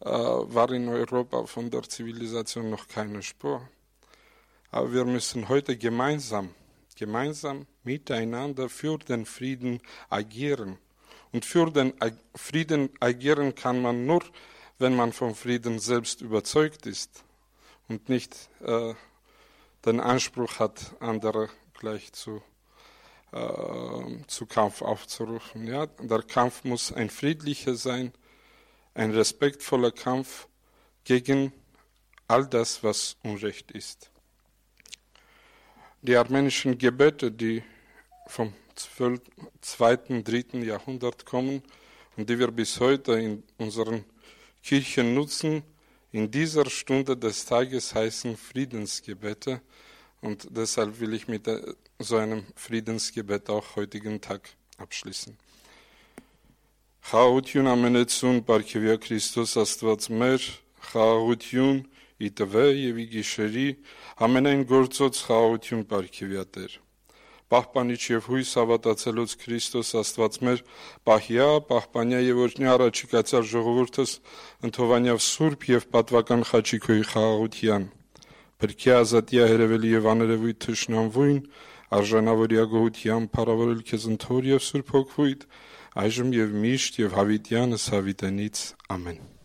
äh, war in Europa von der Zivilisation noch keine Spur. Aber wir müssen heute gemeinsam, gemeinsam miteinander für den Frieden agieren. Und für den Frieden agieren kann man nur, wenn man vom Frieden selbst überzeugt ist und nicht äh, den Anspruch hat, andere gleich zu, äh, zu Kampf aufzurufen. Ja, der Kampf muss ein friedlicher sein, ein respektvoller Kampf gegen all das, was Unrecht ist. Die armenischen Gebete, die vom 2., 3. Jahrhundert kommen und die wir bis heute in unseren Kirchen nutzen, in dieser Stunde des Tages heißen Friedensgebete. Und deshalb will ich mit so einem Friedensgebet auch heutigen Tag abschließen. Խաղություն ամենեցուն Պարքևյա Քրիստոս Աստված մեր, խաղություն ի տվե եւ ի գիշերի ամենայն գործոց խաղություն Պարքևյա Տեր պահպանիչ եւ հույս հավատացելուց Քրիստոս Աստված մեր պահյա, պահպանյա եւ օրհնի առաջիկացար ժողովուրդս ընթովանյավ սուրբ եւ պատվական խաչիկոյի խաղաղության Բրկի ազատիա հերևելի եւ աներևույթ թշնամվույն արժանավորիա գոհության փառավորել քեզ ընթոր եւ սուրբ հոգվույթ այժմ եւ միշտ եւ հավիտյանս հավիտենից ամեն